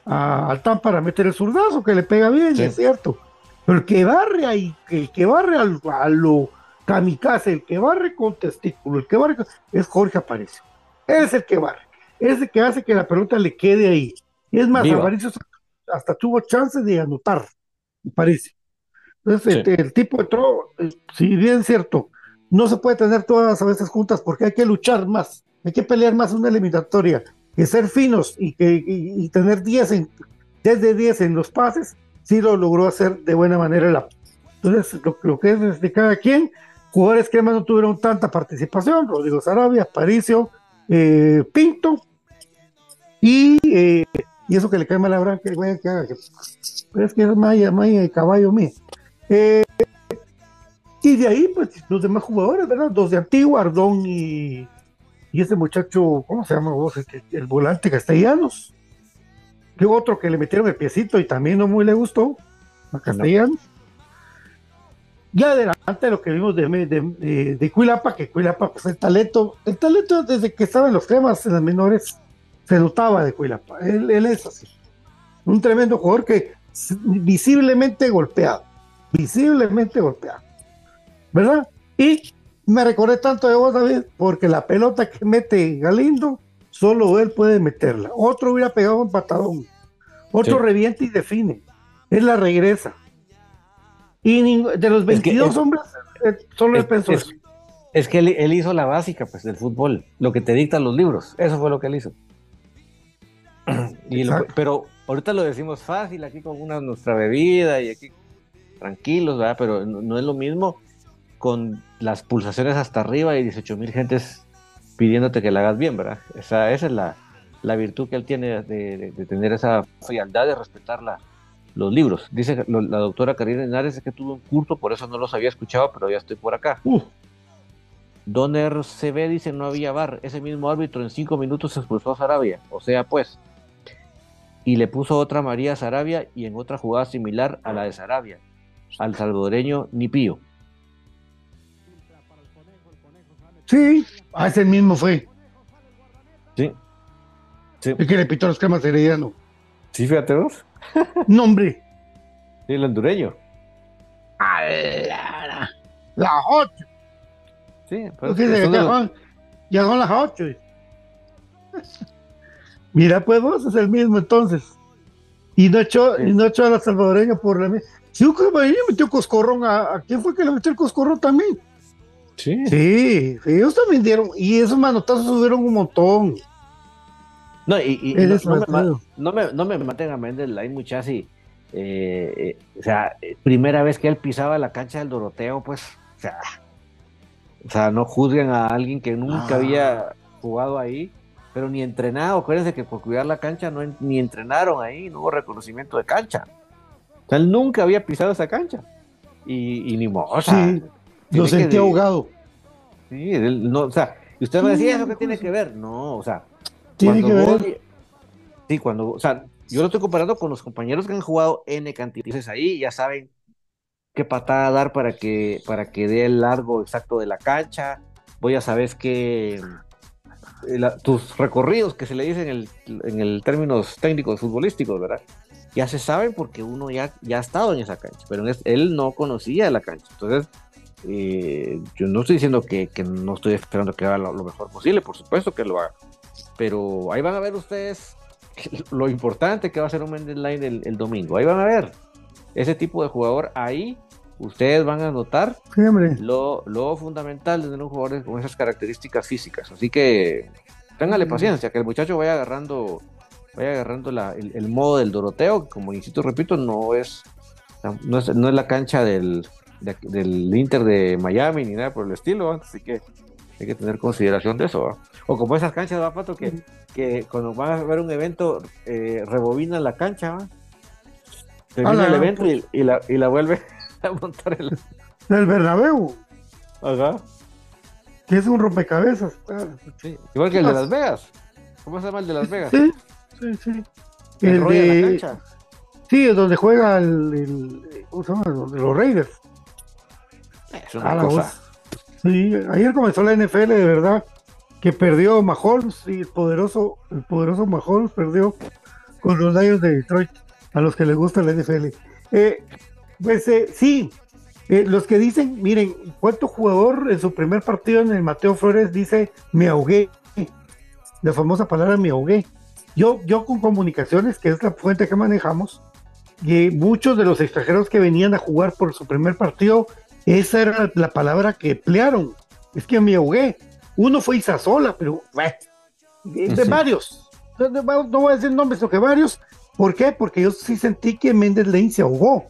al TAM para meter el zurdazo, que le pega bien, es cierto. Pero el que barre ahí, el que barre al, a lo kamikaze, el que barre con testículo, el que barre es Jorge Aparicio. Es el que barre, es el que hace que la pelota le quede ahí. Y es más, Aparicio hasta tuvo chance de anotar, Aparicio. Entonces, este, el tipo entró, eh, si bien es cierto, no se puede tener todas a veces juntas porque hay que luchar más, hay que pelear más una eliminatoria, que ser finos y, que, y, tener 10 en, de 10 en los pases, sí lo logró hacer de buena manera. Entonces, lo, que es de cada quien, jugadores que además no tuvieron tanta participación, Rodrigo Sarabia, Paricio, eh, Pinto, y, eh, y eso que le cae mal a que, que haga, que, es que es Maya, Maya y caballo mío. Eh, y de ahí, pues los demás jugadores, ¿verdad? Dos de Antigua, Ardón y, y ese muchacho, ¿cómo se llama vos? El, volante Castellanos. Que otro que le metieron el piecito y también no muy le gustó a Castellanos. Ya adelante lo que vimos de, de, de, Cuilapa, que Cuilapa, pues el talento, el talento desde que estaba en los temas en las menores, se notaba de Cuilapa. Él, él es así. Un tremendo jugador que visiblemente golpeado visiblemente golpeado. ¿Verdad? Y me recordé tanto de vos, David, porque la pelota que mete Galindo, solo él puede meterla. Otro hubiera pegado un patadón. Otro revienta y define. Él la regresa. Y de los 22 hombres, eh, solo él pensó es, Es que él, hizo la básica pues, del fútbol, lo que te dictan los libros. Eso fue lo que él hizo. pero ahorita lo decimos fácil aquí con una nuestra bebida y aquí tranquilos, ¿verdad? Pero no, es lo mismo con las pulsaciones hasta arriba y 18 mil gentes pidiéndote que la hagas bien, ¿verdad? Esa, esa es la, la, virtud que él tiene de, tener esa frialdad de respetar los libros. Dice la doctora Karina Henares que tuvo un curso, por eso no los había escuchado, pero ya estoy por acá. Uh. Donner ve dice no había bar. Ese mismo árbitro en cinco minutos expulsó a Sarabia. O sea, pues. Y le puso otra María Sarabia y en otra jugada similar a la de Sarabia al salvadoreño Nipío. Sí, a ese mismo fue. Sí. sí. Es que le pitó los cremas herediano. Sí, fíjate vos. Nombre. Sí, el hondureño. Las 8. Sí, pues, ya, son, las 8. Mira, pues vos es el mismo entonces. Y no echó, y no echó a la salvadoreña por la Si un salvadoreño metió coscorrón, ¿a, quién fue que le metió el coscorrón también? Sí. Sí, ellos también dieron, y esos manotazos subieron un montón. No, y, no, me, no, me, maten a Méndez Line muchas y eh, eh, o sea, primera vez que él pisaba la cancha del Doroteo, pues, o sea, o sea, no juzguen a alguien que nunca ah. había jugado ahí, pero ni entrenado. Acuérdense que por cuidar la cancha no ni entrenaron ahí, no hubo reconocimiento de cancha. O sea, él nunca había pisado esa cancha. Y, y ni modo. sí, lo sentí ahogado. Sí, no, o sea, y usted me decía, ¿eso qué tiene que ver? No, o sea, tiene que ver. sí, cuando, o sea, yo lo estoy comparando con los compañeros que han jugado N cantidades ahí, ya saben qué patada dar para que, para que dé el largo exacto de la cancha. Voy a saber que eh, tus recorridos que se le dicen en el, en el términos técnicos futbolísticos, ¿verdad? Ya se saben porque uno ya, ya ha estado en esa cancha, pero él no conocía la cancha. Entonces, eh, yo no estoy diciendo que, no estoy esperando que haga lo, mejor posible, por supuesto que lo haga. Pero ahí van a ver ustedes lo importante que va a ser un Mendes Line el domingo. Ahí van a ver ese tipo de jugador ahí ustedes van a notar lo, lo, fundamental de tener un jugador con esas características físicas. Así que téngale paciencia, que el muchacho vaya agarrando, vaya agarrando el, modo del Doroteo, como insisto, repito, no es, no es, la cancha del, del Inter de Miami ni nada por el estilo, así que hay que tener consideración de eso. O como esas canchas, ¿va, Pato? Que, que cuando van a ver un evento, eh, rebobinan la cancha, termina el evento y, y, la, y la vuelve montar el... el Bernabéu. Ajá. Que es un rompecabezas. Igual que el de Las Vegas. ¿Cómo se llama el de Las Vegas? Sí, sí, sí. El, de... La cancha. Sí, es donde juega el, ¿cómo se llama? Los Raiders. Es una cosa. Sí, ayer comenzó la NFL de verdad que perdió Mahomes y el poderoso, el poderoso Mahomes perdió con los Lions de Detroit, a los que les gusta la NFL. Eh, pues eh, sí, eh, los que dicen, miren, ¿cuánto jugador en su primer partido en el Mateo Flores dice me ahogué? La famosa palabra me ahogué. Yo, yo con comunicaciones, que es la fuente que manejamos, y muchos de los extranjeros que venían a jugar por su primer partido, esa era la palabra que emplearon. Es que me ahogué. Uno fue Isasola, pero de, varios. No, voy a decir nombres, sino que varios. ¿Por qué? Porque yo sí sentí que Méndez Lane se ahogó.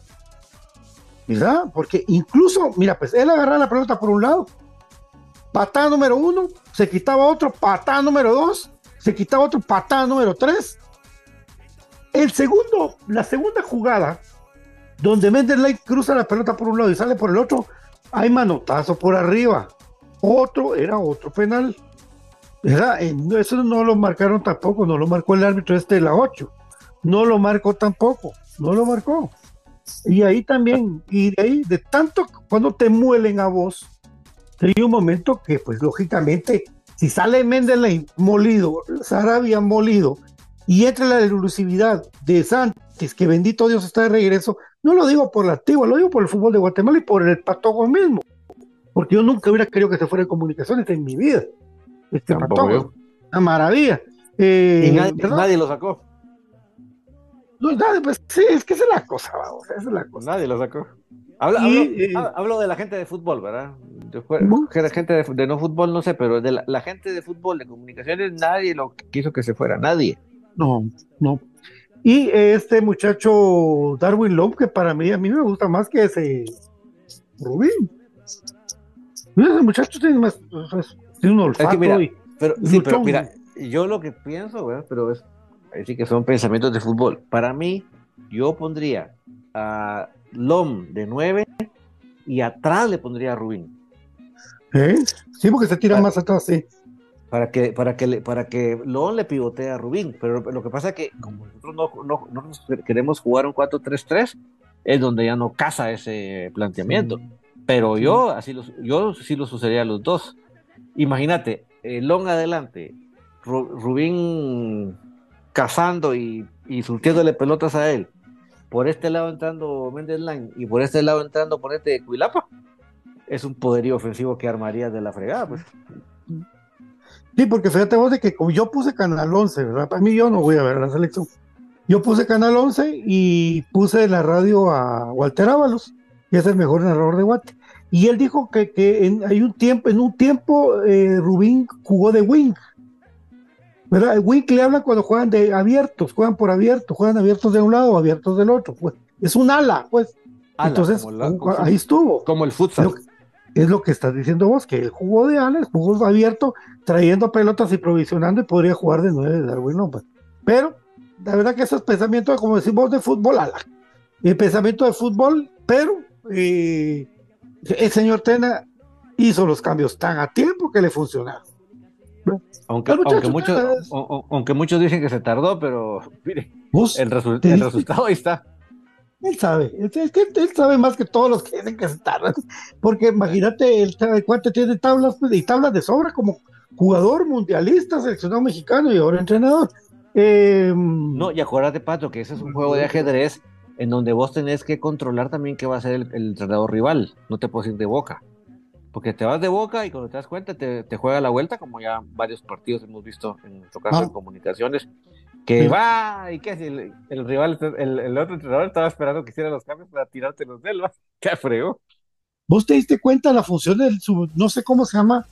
¿verdad? Porque incluso, mira, pues él agarraba la pelota por un lado, patada número uno, se quitaba otro, patada número dos, se quitaba otro, patada número tres. El segundo, la segunda jugada, donde Mendes Light cruza la pelota por un lado y sale por el otro, hay manotazo por arriba. Otro era otro penal. ¿verdad? Eso no lo marcaron tampoco, no lo marcó el árbitro este de la 8. No lo marcó tampoco, no lo marcó. Y ahí también, y de ahí, de tanto cuando te muelen a vos, hay un momento que, pues lógicamente, si sale Mendeley molido, Sarabia molido, y entra la elusividad de Santos, que bendito Dios está de regreso, no lo digo por la activa, lo digo por el fútbol de Guatemala y por el Patogo mismo, porque yo nunca hubiera querido que se fuera en comunicaciones en mi vida. Este Patogo, una maravilla. Eh, y nadie lo sacó. No, nadie, pues sí, es que esa es la cosa, vamos, esa es la cosa. Nadie lo sacó. Eh, hablo, de la gente de fútbol, ¿verdad? De, gente de, no fútbol, no sé, pero de la, gente de fútbol, de comunicaciones, nadie lo quiso que se fuera, nadie. No, no. Y este muchacho Darwin Love, que para mí, a mí me gusta más que ese Rubín. Ese muchacho tiene más, tiene un olfato. pero, sí, pero mira, yo lo que pienso, ¿verdad? Pero es Así que son pensamientos de fútbol. Para mí, yo pondría a Lom de 9 y atrás le pondría a Rubín. ¿Eh? Sí, porque se tira más atrás, sí. Para que, para que, para que Lom le pivotee a Rubín. Pero lo que pasa es que, como nosotros no, no, queremos jugar un 4-3-3, es donde ya no casa ese planteamiento. Pero yo, así los, yo sí lo sucedería a los dos. Imagínate, eh, Long adelante, Rubín cazando y, y surtiéndole pelotas a él. Por este lado entrando Méndez Line y por este lado entrando por este Cuilapa. es un poderío ofensivo que armaría de la fregada, pues. Sí, porque fíjate vos de que como yo puse Canal 11, ¿verdad? Para mí yo no voy a ver la selección. Yo puse Canal 11 y puse la radio a Walter Ábalos, que es el mejor narrador de Guate. Y él dijo que, que en, hay un tiempo, en un tiempo eh, Rubín jugó de wing. ¿Verdad? El wing le hablan cuando juegan de abiertos, juegan por abiertos, juegan abiertos de un lado abiertos del otro. Pues. Es un ala, pues. Ala, Entonces, la- ahí estuvo. Como el futsal. Es lo que estás diciendo vos, que él jugó de ala, jugó abierto, trayendo pelotas y provisionando y podría jugar de nueve de Darwin López. Pero la verdad que esos pensamientos, como decimos, de fútbol, ala. El pensamiento de fútbol, pero eh, el señor Tena hizo los cambios tan a tiempo que le funcionaron. Aunque, el muchos, es- o- o- aunque muchos dicen que se tardó, pero mire, el, resu- el resultado ahí está. Él sabe, es que él sabe más que todos los que dicen que se tardan. Porque imagínate, el, cuate tiene tablas y tablas de sobra como jugador mundialista, seleccionado mexicano y ahora entrenador. Eh, No, y acuérdate, Pato, que ese es un juego de ajedrez en donde vos tenés que controlar también qué va a ser el, el entrenador rival. No te puedes ir de boca. Porque te vas de boca y cuando te das cuenta te, te juega la vuelta, como ya varios partidos hemos visto en nuestro caso Ah. en comunicaciones, que va y que si el, el rival, el, el otro entrenador estaba esperando que hiciera los cambios para tirarte los de él, ¿va? ¡Qué fregó! ¿Vos te diste cuenta la función del sub- no sé cómo se llama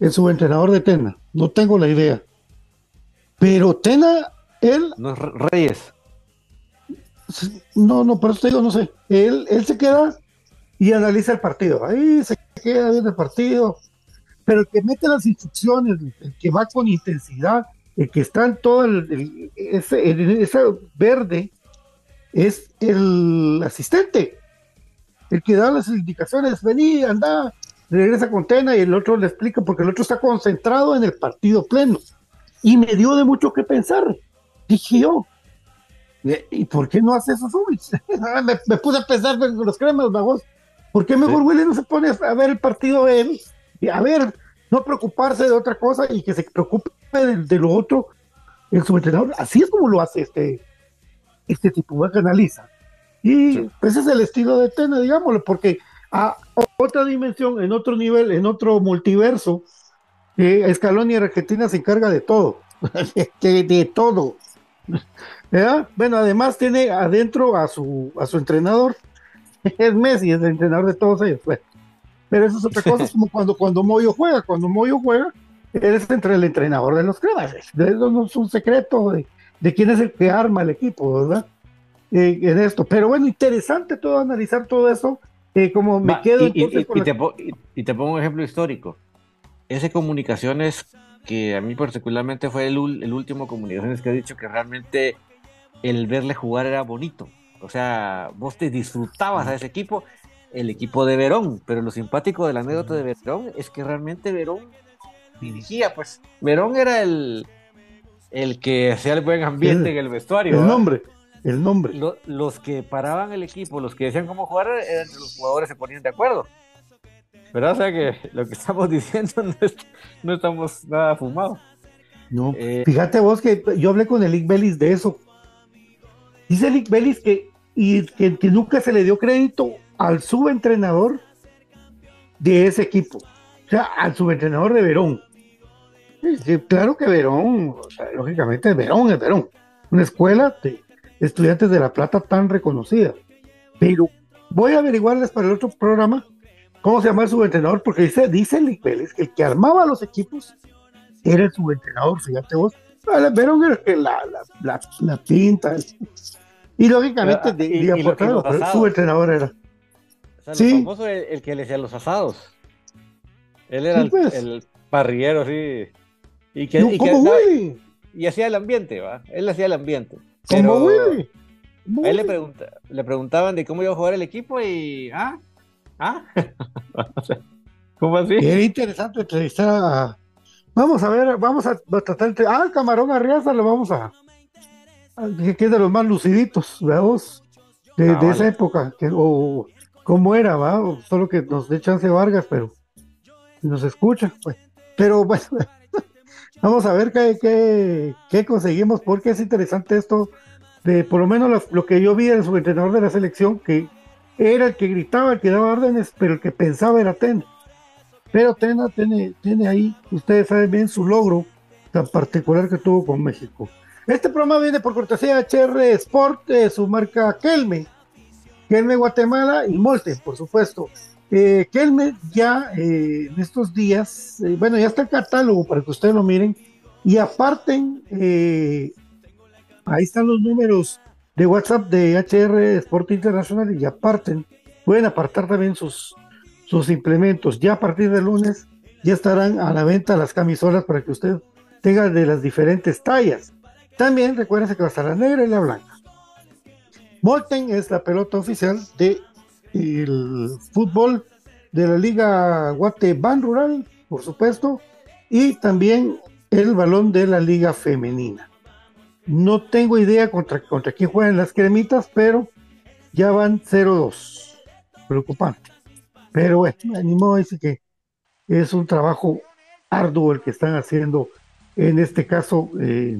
el subentrenador de Tena? No tengo la idea. Pero Tena, él, No es Re- Reyes. no, no, por eso te digo, no sé. Él, él se queda y analiza el partido. Ahí se queda viendo el partido. Pero el que mete las instrucciones, el que va con intensidad, el que está en todo el, el- ese, verde, es el asistente. El que da las indicaciones, vení, anda, regresa con Tena y el otro le explica porque el otro está concentrado en el partido pleno. Y me dio de mucho que pensar. Dije yo, ¿y por qué no hace eso Zubich? me, me puse a pensar en los cremas, vagos. ¿Por qué mejor Sí. Willy no se pone a ver el partido él? Y a ver, no preocuparse de otra cosa y que se preocupe de, de lo otro el subentrenador. Así es como lo hace este, este tipo, que analiza. Y Sí. ese es el estilo de Tena, digámoslo, porque a otra dimensión, en otro nivel, en otro multiverso, eh, Scaloni en Argentina se encarga de todo, de, de todo. ¿Verdad? Bueno, además tiene adentro a su, a su entrenador, es Messi, es el entrenador de todos ellos. Bueno, pero eso es otra cosa, es como cuando, cuando Moyo juega, cuando Moyo juega, es entre el entrenador de los cremas, eso no es un secreto de, de quién es el que arma el equipo, ¿verdad? Eh, en esto, pero bueno, interesante todo analizar todo eso, eh, como me Va, quedo y, entonces y- con y la- te y- te pongo un ejemplo histórico. Ese comunicaciones que a mí particularmente fue el, el último comunicaciones que he dicho que realmente el verle jugar era bonito. O sea, vos te disfrutabas a ese equipo, el equipo de Verón, pero lo simpático de la anécdota de Verón es que realmente Verón dirigía, pues. Verón era el, el que hacía el buen ambiente El- en el vestuario. el ¿verdad? nombre, el nombre. Lo- los que paraban el equipo, los que decían cómo jugar, eran los jugadores se ponían de acuerdo. ¿Verdad? O sea que lo que estamos diciendo no, es- no estamos nada fumados. No. Eh, Fíjate vos que yo hablé con el Lick Bellis de eso. Dice Lick Bellis que, y que, que nunca se le dio crédito al subentrenador de ese equipo. O sea, al subentrenador de Verón. Sí, claro que Verón, o sea, lógicamente Verón es Verón. Una escuela de estudiantes de La Plata tan reconocida. Pero voy a averiguarles para el otro programa cómo se llama el subentrenador, porque dice, dice Bellis que el que armaba los equipos era el subentrenador, fíjate vos. Verón era la, la, la, la pinta. Y lógicamente, Ah, de, y- de el subentrenador era. Sea, sí. lo famoso el, el que le hacía los asados. Él era Sí, el, pues. el parrillero, sí. Y, que, No, y, como hacía el ambiente, ¿va? Él hacía el ambiente. como Willy. a él le, pregunta, le preguntaban de cómo iba a jugar el equipo y. ¿Ah? ¿Ah? ¿Cómo así? Era interesante entrevistar a. Vamos a ver, vamos a, tratar. entre- Ah, el camarón Arriaza lo vamos a. a- que es de los más luciditos, veamos, de, Ah, de vale. esa época. Que, o cómo era, va, solo que nos dé chance Vargas, pero nos escucha, pues. Pero bueno, vamos a ver qué, conseguimos, porque es interesante esto de por lo menos lo, lo que yo vi del subentrenador de la selección, que era el que gritaba, el que daba órdenes, pero el que pensaba era Tena. Pero Tena tiene, ahí, ustedes saben bien su logro tan particular que tuvo con México. Este programa viene por cortesía de HR Sport, de su marca Kelme, Kelme Guatemala y Molte, por supuesto. Eh, Kelme ya eh, en estos días, eh, bueno, ya está el catálogo para que ustedes lo miren y aparten, ahí están los números de WhatsApp de HR Sport Internacional y aparten, pueden apartar también sus, sus implementos. Ya a partir del lunes ya estarán a la venta las camisolas para que usted tenga de las diferentes tallas. También recuerden que va a estar la negra y la blanca. Molten es la pelota oficial de el fútbol de la Liga Guate Ban Rural, por supuesto, y también el balón de la Liga Femenina. No tengo idea contra, contra quién juegan las cremitas, pero ya van 0-2. Preocupante. Pero bueno, animo dice que es un trabajo arduo el que están haciendo, en este caso, eh,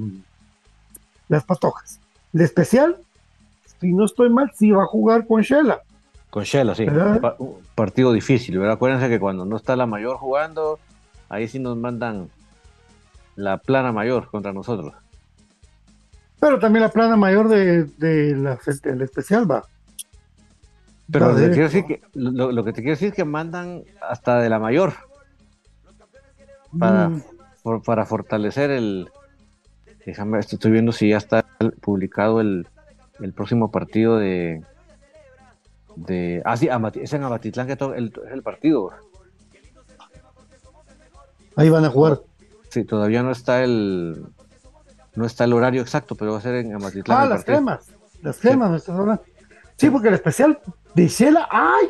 las patojas. El especial, si no estoy mal, sí va a jugar con Shela. Con Shela, sí. Un partido difícil, ¿verdad? Acuérdense que cuando no está la mayor jugando, ahí sí nos mandan la plana mayor contra nosotros. Pero también la plana mayor de, de la, del especial va. Pero lo, quiero decir que, lo, lo, que te quiero decir es que mandan hasta de la mayor para, mm. for, para fortalecer el. Déjame, estoy viendo si ya está publicado el, el próximo partido de. de ah, sí, Amati, es en Amatitlán que el, es el partido. Ahí van a jugar. Sí, todavía no está el. No está el horario exacto, pero va a ser en Amatitlán. Ah, las partido. cremas. Las cremas, sí. hablando. Sí, porque el especial de Shela, ay,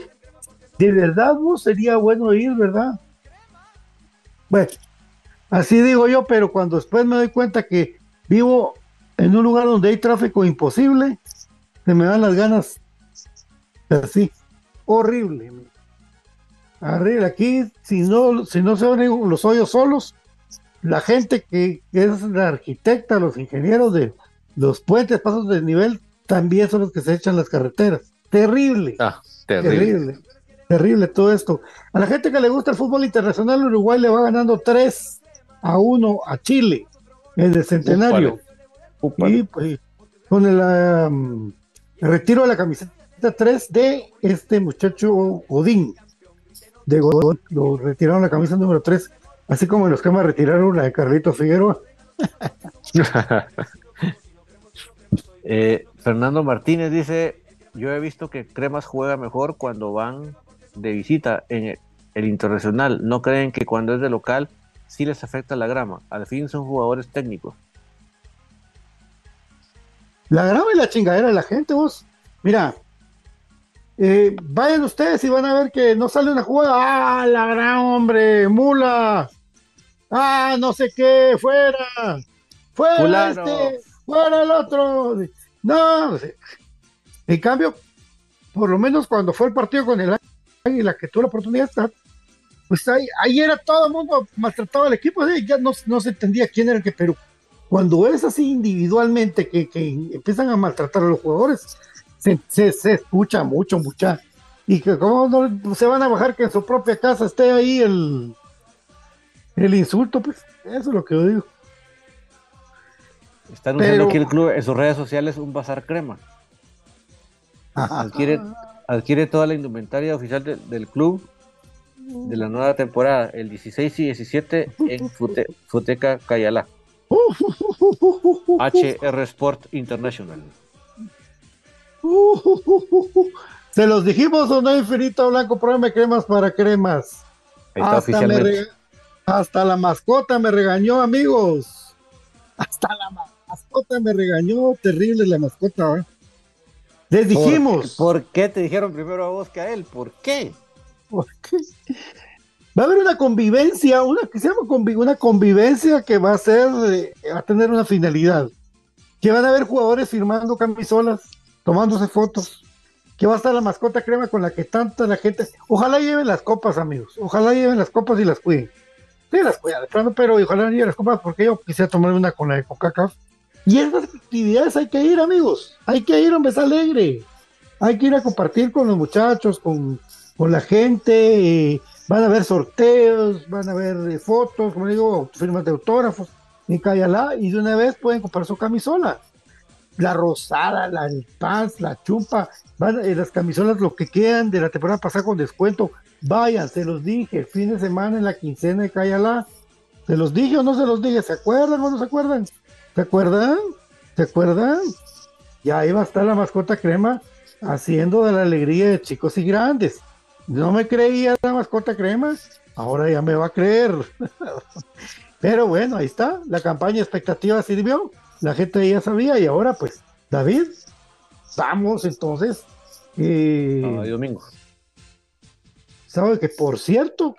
de verdad no sería bueno ir, ¿verdad? Bueno, así digo yo, pero cuando después me doy cuenta que vivo en un lugar donde hay tráfico imposible, se me dan las ganas así, horrible. Arriba, aquí, si no, si no se ven los hoyos solos, la gente que, que es la arquitecta, los ingenieros de los puentes, pasos de nivel, también son los que se echan las carreteras. Terrible. Ah, terrible. terrible. Terrible todo esto. A la gente que le gusta el fútbol internacional, Uruguay le va ganando 3 a 1 a Chile en el centenario. Y pues con el, um, retiro de la camiseta 3 de este muchacho Godín. De Godín, lo retiraron la camisa número 3, así como los que me retiraron la de Carlito Figueroa. eh, Fernando Martínez dice: Yo he visto que Cremas juega mejor cuando van de visita en el, el, internacional. ¿No creen que cuando es de local sí les afecta la grama? Al fin son jugadores técnicos. La grama y la chingadera de la gente, vos. Mira, eh, vayan ustedes y van a ver que no sale una jugada. ¡Ah, la gran hombre! ¡Mula! ¡Ah, no sé qué! ¡Fuera! ¡Fuera Fulano. este! ¡Fuera el otro! No, en cambio, por lo menos cuando fue el partido con el Águila, que tuvo la oportunidad pues ahí, ahí era todo el mundo maltratado al equipo, ya no, no, se entendía quién era el que, pero cuando es así individualmente que, que empiezan a maltratar a los jugadores, se, se, se, escucha mucho, mucha, y que como no se van a bajar que en su propia casa esté ahí el, el insulto, pues eso es lo que yo digo. Están usando Pero... aquí el club en sus redes sociales un bazar crema. Adquiere, adquiere toda la indumentaria oficial de, del club de la nueva temporada, el 16 y 17 en Fute, Futeca Cayalá. HR Sport International. Se los dijimos o no, Infinito Blanco, pruébame cremas para cremas. Hasta, me hasta la mascota me regañó, amigos. Hasta la mascota me regañó, terrible la mascota. ¿eh? Les dijimos. ¿Por, ¿Por, qué te dijeron primero a vos que a él? ¿Por qué? ¿Por qué? Va a haber una convivencia, una que se una convivencia que va a ser, va a tener una finalidad. Que van a haber jugadores firmando camisolas, tomándose fotos. Que va a estar la mascota crema con la que tanta la gente. Ojalá lleven las copas, amigos. Ojalá lleven las copas y las cuiden. Sí, las cuidan de plano, pero ojalá lleven las copas porque yo quisiera tomar una con la de Coca-Cola. Y esas actividades hay que ir, amigos. Hay que ir, hombre, es alegre. hay que ir a compartir con los muchachos, con, con la gente, eh, van a ver sorteos, van a ver eh, fotos, como digo, firmas de autógrafos, y cállala, y de una vez pueden comprar su camisola. La rosada, la paz, la chumpa, van, eh, las camisolas, lo que quedan de la temporada pasada con descuento, vayan, se los dije, fin de semana en la quincena de Cállala, se los dije o no se los dije, ¿se acuerdan o no se acuerdan? ¿Se acuerdan? ¿Se acuerdan? Ya ahí va a estar la mascota crema haciendo de la alegría de chicos y grandes. No me creía la mascota crema, ahora ya me va a creer. Pero bueno, ahí está, la campaña expectativa sirvió, la gente ya sabía y ahora pues, David, vamos entonces. Sábado y domingo. ¿Sabe que por cierto,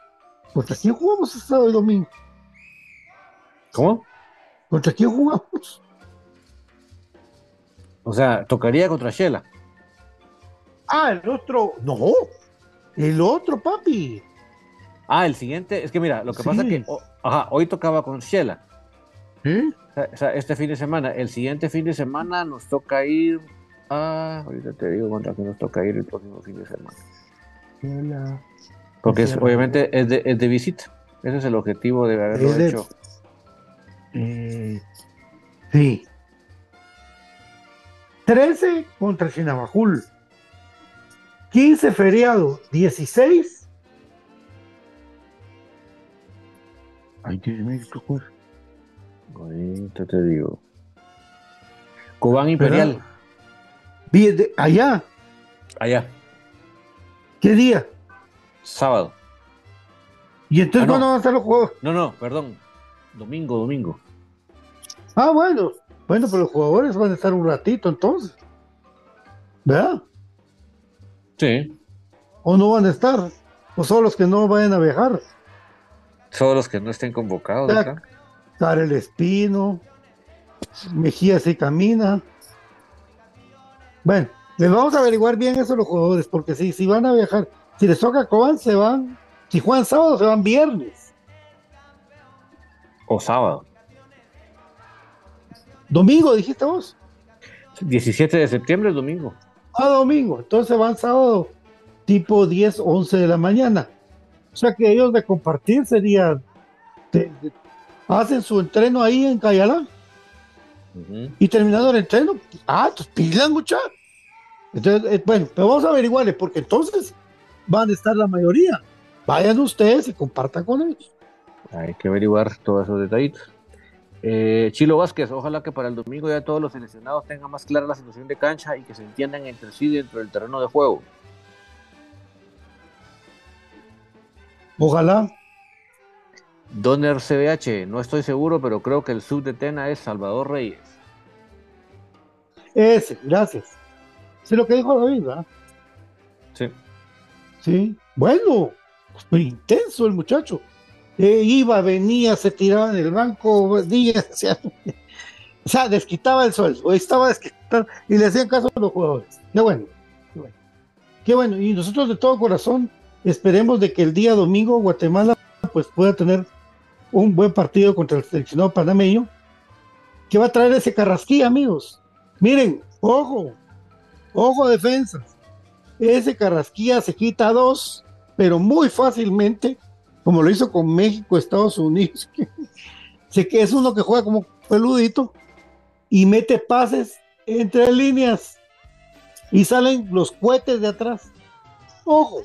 contra quién jugamos el sábado y domingo? ¿Cómo? ¿Contra quién jugamos? O sea, tocaría contra Shela. Ah, el otro, no, el otro, papi. Ah, el siguiente, es que mira, lo que Sí. pasa es que o- ajá, hoy tocaba con Shela. ¿Eh? O sea, este fin de semana, el siguiente fin de semana nos toca ir a. Ahorita te digo contra nos toca ir el próximo fin de semana. Porque es, obviamente es de, es de visita. Ese es el objetivo de haberlo Es de- hecho. Eh, sí. 13 contra Chinabajul. 15 feriado. 16. Ay, Dios mío, qué cosa. Ahorita te digo. Cubán Imperial. Allá. Allá, ¿Qué día? sábado. ¿Y entonces Ah, no. cuándo van a estar los juegos? No, no, perdón. Domingo, domingo. Ah, bueno. Bueno, pero los jugadores van a estar un ratito entonces. ¿Verdad? Sí. ¿O no van a estar? ¿O son los que no vayan a viajar? Todos los que no estén convocados. Acá. Karel Espino, Mejía se camina. Bueno, les vamos a averiguar bien eso a los jugadores, porque si, si van a viajar, si les toca Cobán, se van. Si juegan sábado, se van viernes. O sábado. Domingo, dijiste vos. 17 de septiembre es domingo. Ah, domingo. Entonces van sábado, tipo 10, 11 de la mañana. O sea que ellos de compartir sería. de- de- hacen su entreno ahí en Cayalá. Ujú. Y terminando el entreno, ah, pues pilan mucha. Entonces, eh, bueno, pero vamos a averiguarle, porque entonces van a estar la mayoría. Vayan ustedes y compartan con ellos. Hay que averiguar todos esos detallitos. Eh, Chilo Vázquez, ojalá que para el domingo ya todos los seleccionados tengan más clara la situación de cancha y que se entiendan entre sí dentro del terreno de juego. Ojalá. Donner CBH, no estoy seguro, pero creo que el sub de Tena es Salvador Reyes. Ese, gracias. Sí, lo que dijo David, ¿verdad? Sí. Sí. Bueno, pues, intenso el muchacho. Eh, iba, venía, se tiraba en el banco, días, o sea, o desquitaba el sueldo, estaba desquitado y le hacían caso a los jugadores. Qué bueno, qué bueno. Qué bueno, y nosotros de todo corazón esperemos de que el día domingo Guatemala pues pueda tener un buen partido contra el seleccionado panameño que va a traer ese carrasquilla, amigos. Miren, ojo, ojo defensas. Ese carrasquilla se quita dos, pero muy fácilmente, como lo hizo con México, Estados Unidos. sé que es uno que juega como peludito y mete pases entre líneas y salen los cohetes de atrás. Ojo,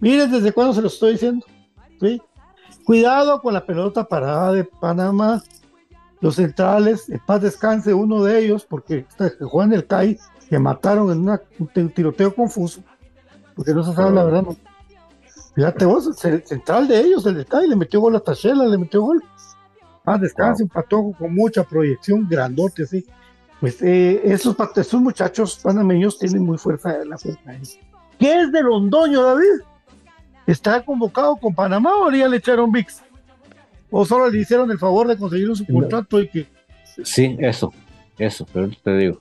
miren desde cuándo se lo estoy diciendo. ¿sí? Cuidado con la pelota parada de Panamá. Los centrales, en paz descanse uno de ellos, porque está- que juegan el CAI, que mataron en una- un tiroteo confuso, porque no se sabe la verdad. No. Fíjate vos, el central de ellos, el CAI, le metió gol a Tachela, le metió gol. Paz descanse, un patojo con mucha proyección, grandote así. Pues eh, esos, esos muchachos panameños tienen muy fuerza, la fuerza ahí. ¿Qué es de Londoño, David? ¿Está convocado con Panamá o ya le echaron VIX? ¿O solo le hicieron el favor de conseguir su No. contrato y que Sí, eso, eso, pero te digo.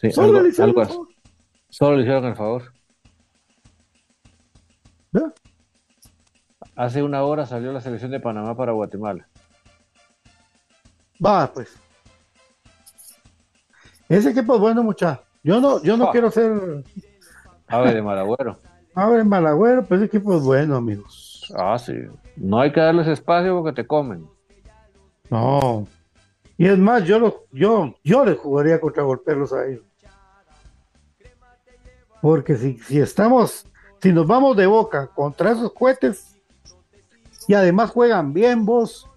Sí, solo algo- le hicieron algo el así. favor? Solo le hicieron el favor. Hace una hora salió la selección de Panamá para Guatemala. Va, pues. Ese equipo es bueno, mucha. Yo no, yo no Ah. quiero ser Ave de Malagüero. Abre Malagüero, pero ese equipo es bueno, amigos. Ah, sí. No hay que darles espacio porque te comen. No. Y es más, yo los, yo, yo les jugaría contra golpearlos a ellos. Porque si, si estamos, si nos vamos de boca contra esos cohetes, y además juegan bien vos,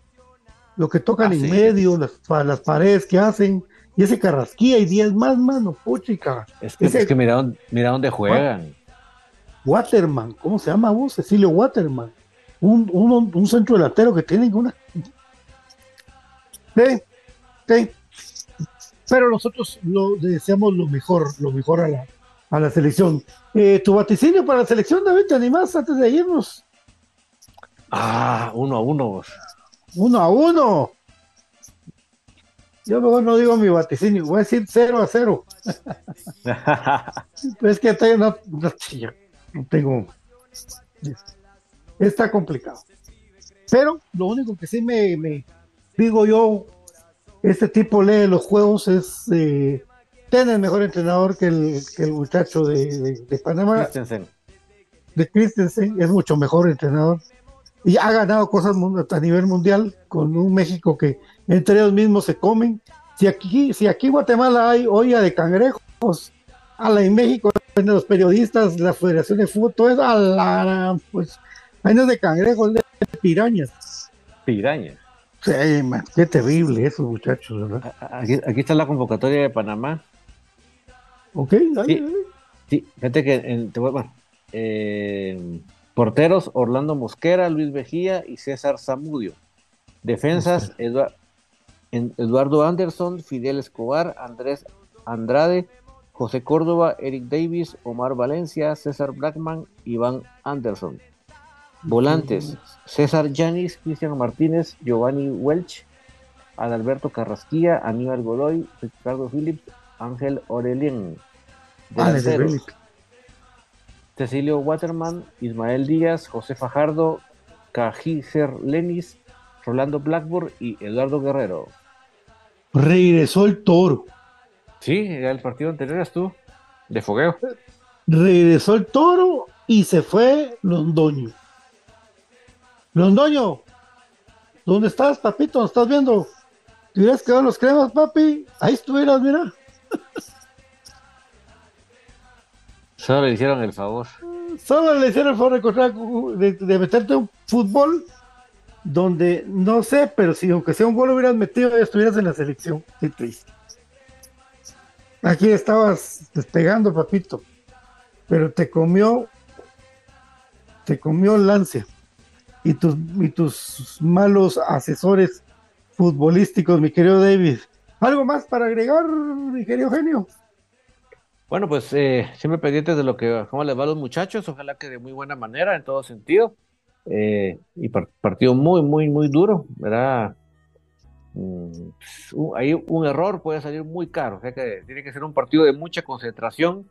lo que tocan en medio, las, las paredes que hacen, y ese carrasquía y 10 más, mano, puchica. Es que, Ese- es que mira, dónde- mira dónde juegan. Waterman, ¿cómo se llama vos? Cecilio Waterman. Un, un, un centro delantero que tiene una. Sí, sí. Pero nosotros lo deseamos lo mejor, lo mejor a la, a la selección. Eh, tu vaticinio para la selección, David, ¿te animás antes de irnos? Ah, uno a uno. vos. Uno a uno. Yo mejor no digo mi vaticinio, voy a decir 0 a 0. Es que tengo, no, no, yo no tengo. Está complicado. Pero lo único que sí me, me digo yo, este tipo lee los juegos, es eh, tener mejor entrenador que el, que el muchacho de, de- de Panamá, Christensen. de Christensen, es mucho mejor entrenador. Y ha ganado cosas a nivel mundial con un México que entre ellos mismos se comen. Si aquí, si aquí en Guatemala hay olla de cangrejos, a la en México, los periodistas, la Federación de Fútbol, todo eso, a la, pues, hay no de cangrejos, de pirañas. Piraña. Sí, man, qué terrible esos muchachos, ¿verdad? Aquí está la convocatoria de Panamá. Ok, dale, Sí. dale. Sí, fíjate que en, te voy- bueno, eh, porteros Orlando Mosquera, Luis Vejía y César Zamudio. Defensas Edua- en- Eduardo Anderson, Fidel Escobar, Andrés Andrade, José Córdoba, Eric Davis, Omar Valencia, César Blackman, Iván Anderson. Volantes César Yanis, Cristian Martínez, Giovanni Welch, Adalberto Carrasquía, Aníbal Godoy, Ricardo Phillips, Ángel Orelien. Delanceros, Relic. Cecilio Waterman, Ismael Díaz, José Fajardo, Cajícer Lenis, Rolando Blackburn y Eduardo Guerrero. Regresó el toro. Sí, el partido anterior estuvo de fogueo. Regresó el toro y se fue Londoño. Londoño, ¿dónde estás, papito? ¿Nos estás viendo? ¿Te hubieras quedado en los cremas, papi? Ahí estuvieras, mira. Solo le hicieron el favor. Solo le hicieron el favor de, encontrar- de, de meterte un fútbol donde no sé, pero si aunque sea un gol hubieras metido, ya estuvieras en la selección. Qué triste. Aquí estabas despegando, papito. Pero te comió, te comió Lancia. Y tus, y tus malos asesores futbolísticos, mi querido David. ¿Algo más para agregar, mi querido genio? Bueno, pues eh, siempre pendientes de lo que, cómo les va a los muchachos, ojalá que de muy buena manera en todo sentido. Eh, y par- partido muy, muy, muy duro, ¿verdad? Mm, pues, ahí un error puede salir muy caro, o sea que tiene que ser un partido de mucha concentración,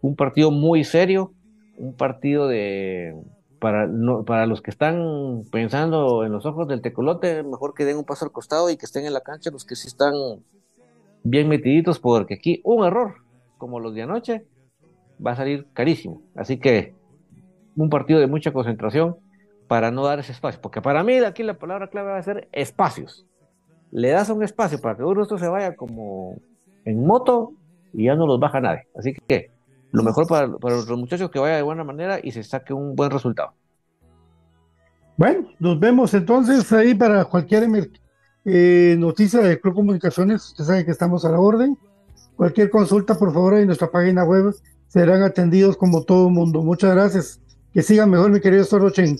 un partido muy serio, un partido de, para, no- para los que están pensando en los ojos del tecolote, mejor que den un paso al costado y que estén en la cancha los que sí están bien metiditos, porque aquí un error, como los de anoche, va a salir carísimo. Así que un partido de mucha concentración para no dar ese espacio, porque para mí aquí la palabra clave va a ser espacios. Le das un espacio para que uno esto se vaya como en moto y ya no los baja nadie. Así que lo mejor para, para los muchachos que vaya de buena manera y se saque un buen resultado. Bueno, nos vemos entonces ahí para cualquier eh, noticia de Club Comunicaciones. Usted sabe que estamos a la orden. Cualquier consulta, por favor, en nuestra página web serán atendidos como todo mundo. Muchas gracias. Que sigan mejor, mi querido Sorochen.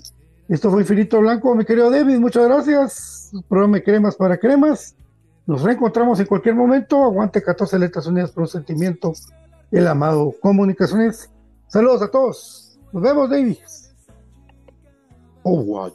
Esto fue Infinito Blanco, mi querido David. Muchas gracias. Programa Cremas para Cremas. Nos reencontramos en cualquier momento. Aguante 14 letras unidas por un sentimiento. El amado Comunicaciones. Saludos a todos. Nos vemos, David. Oh, wow.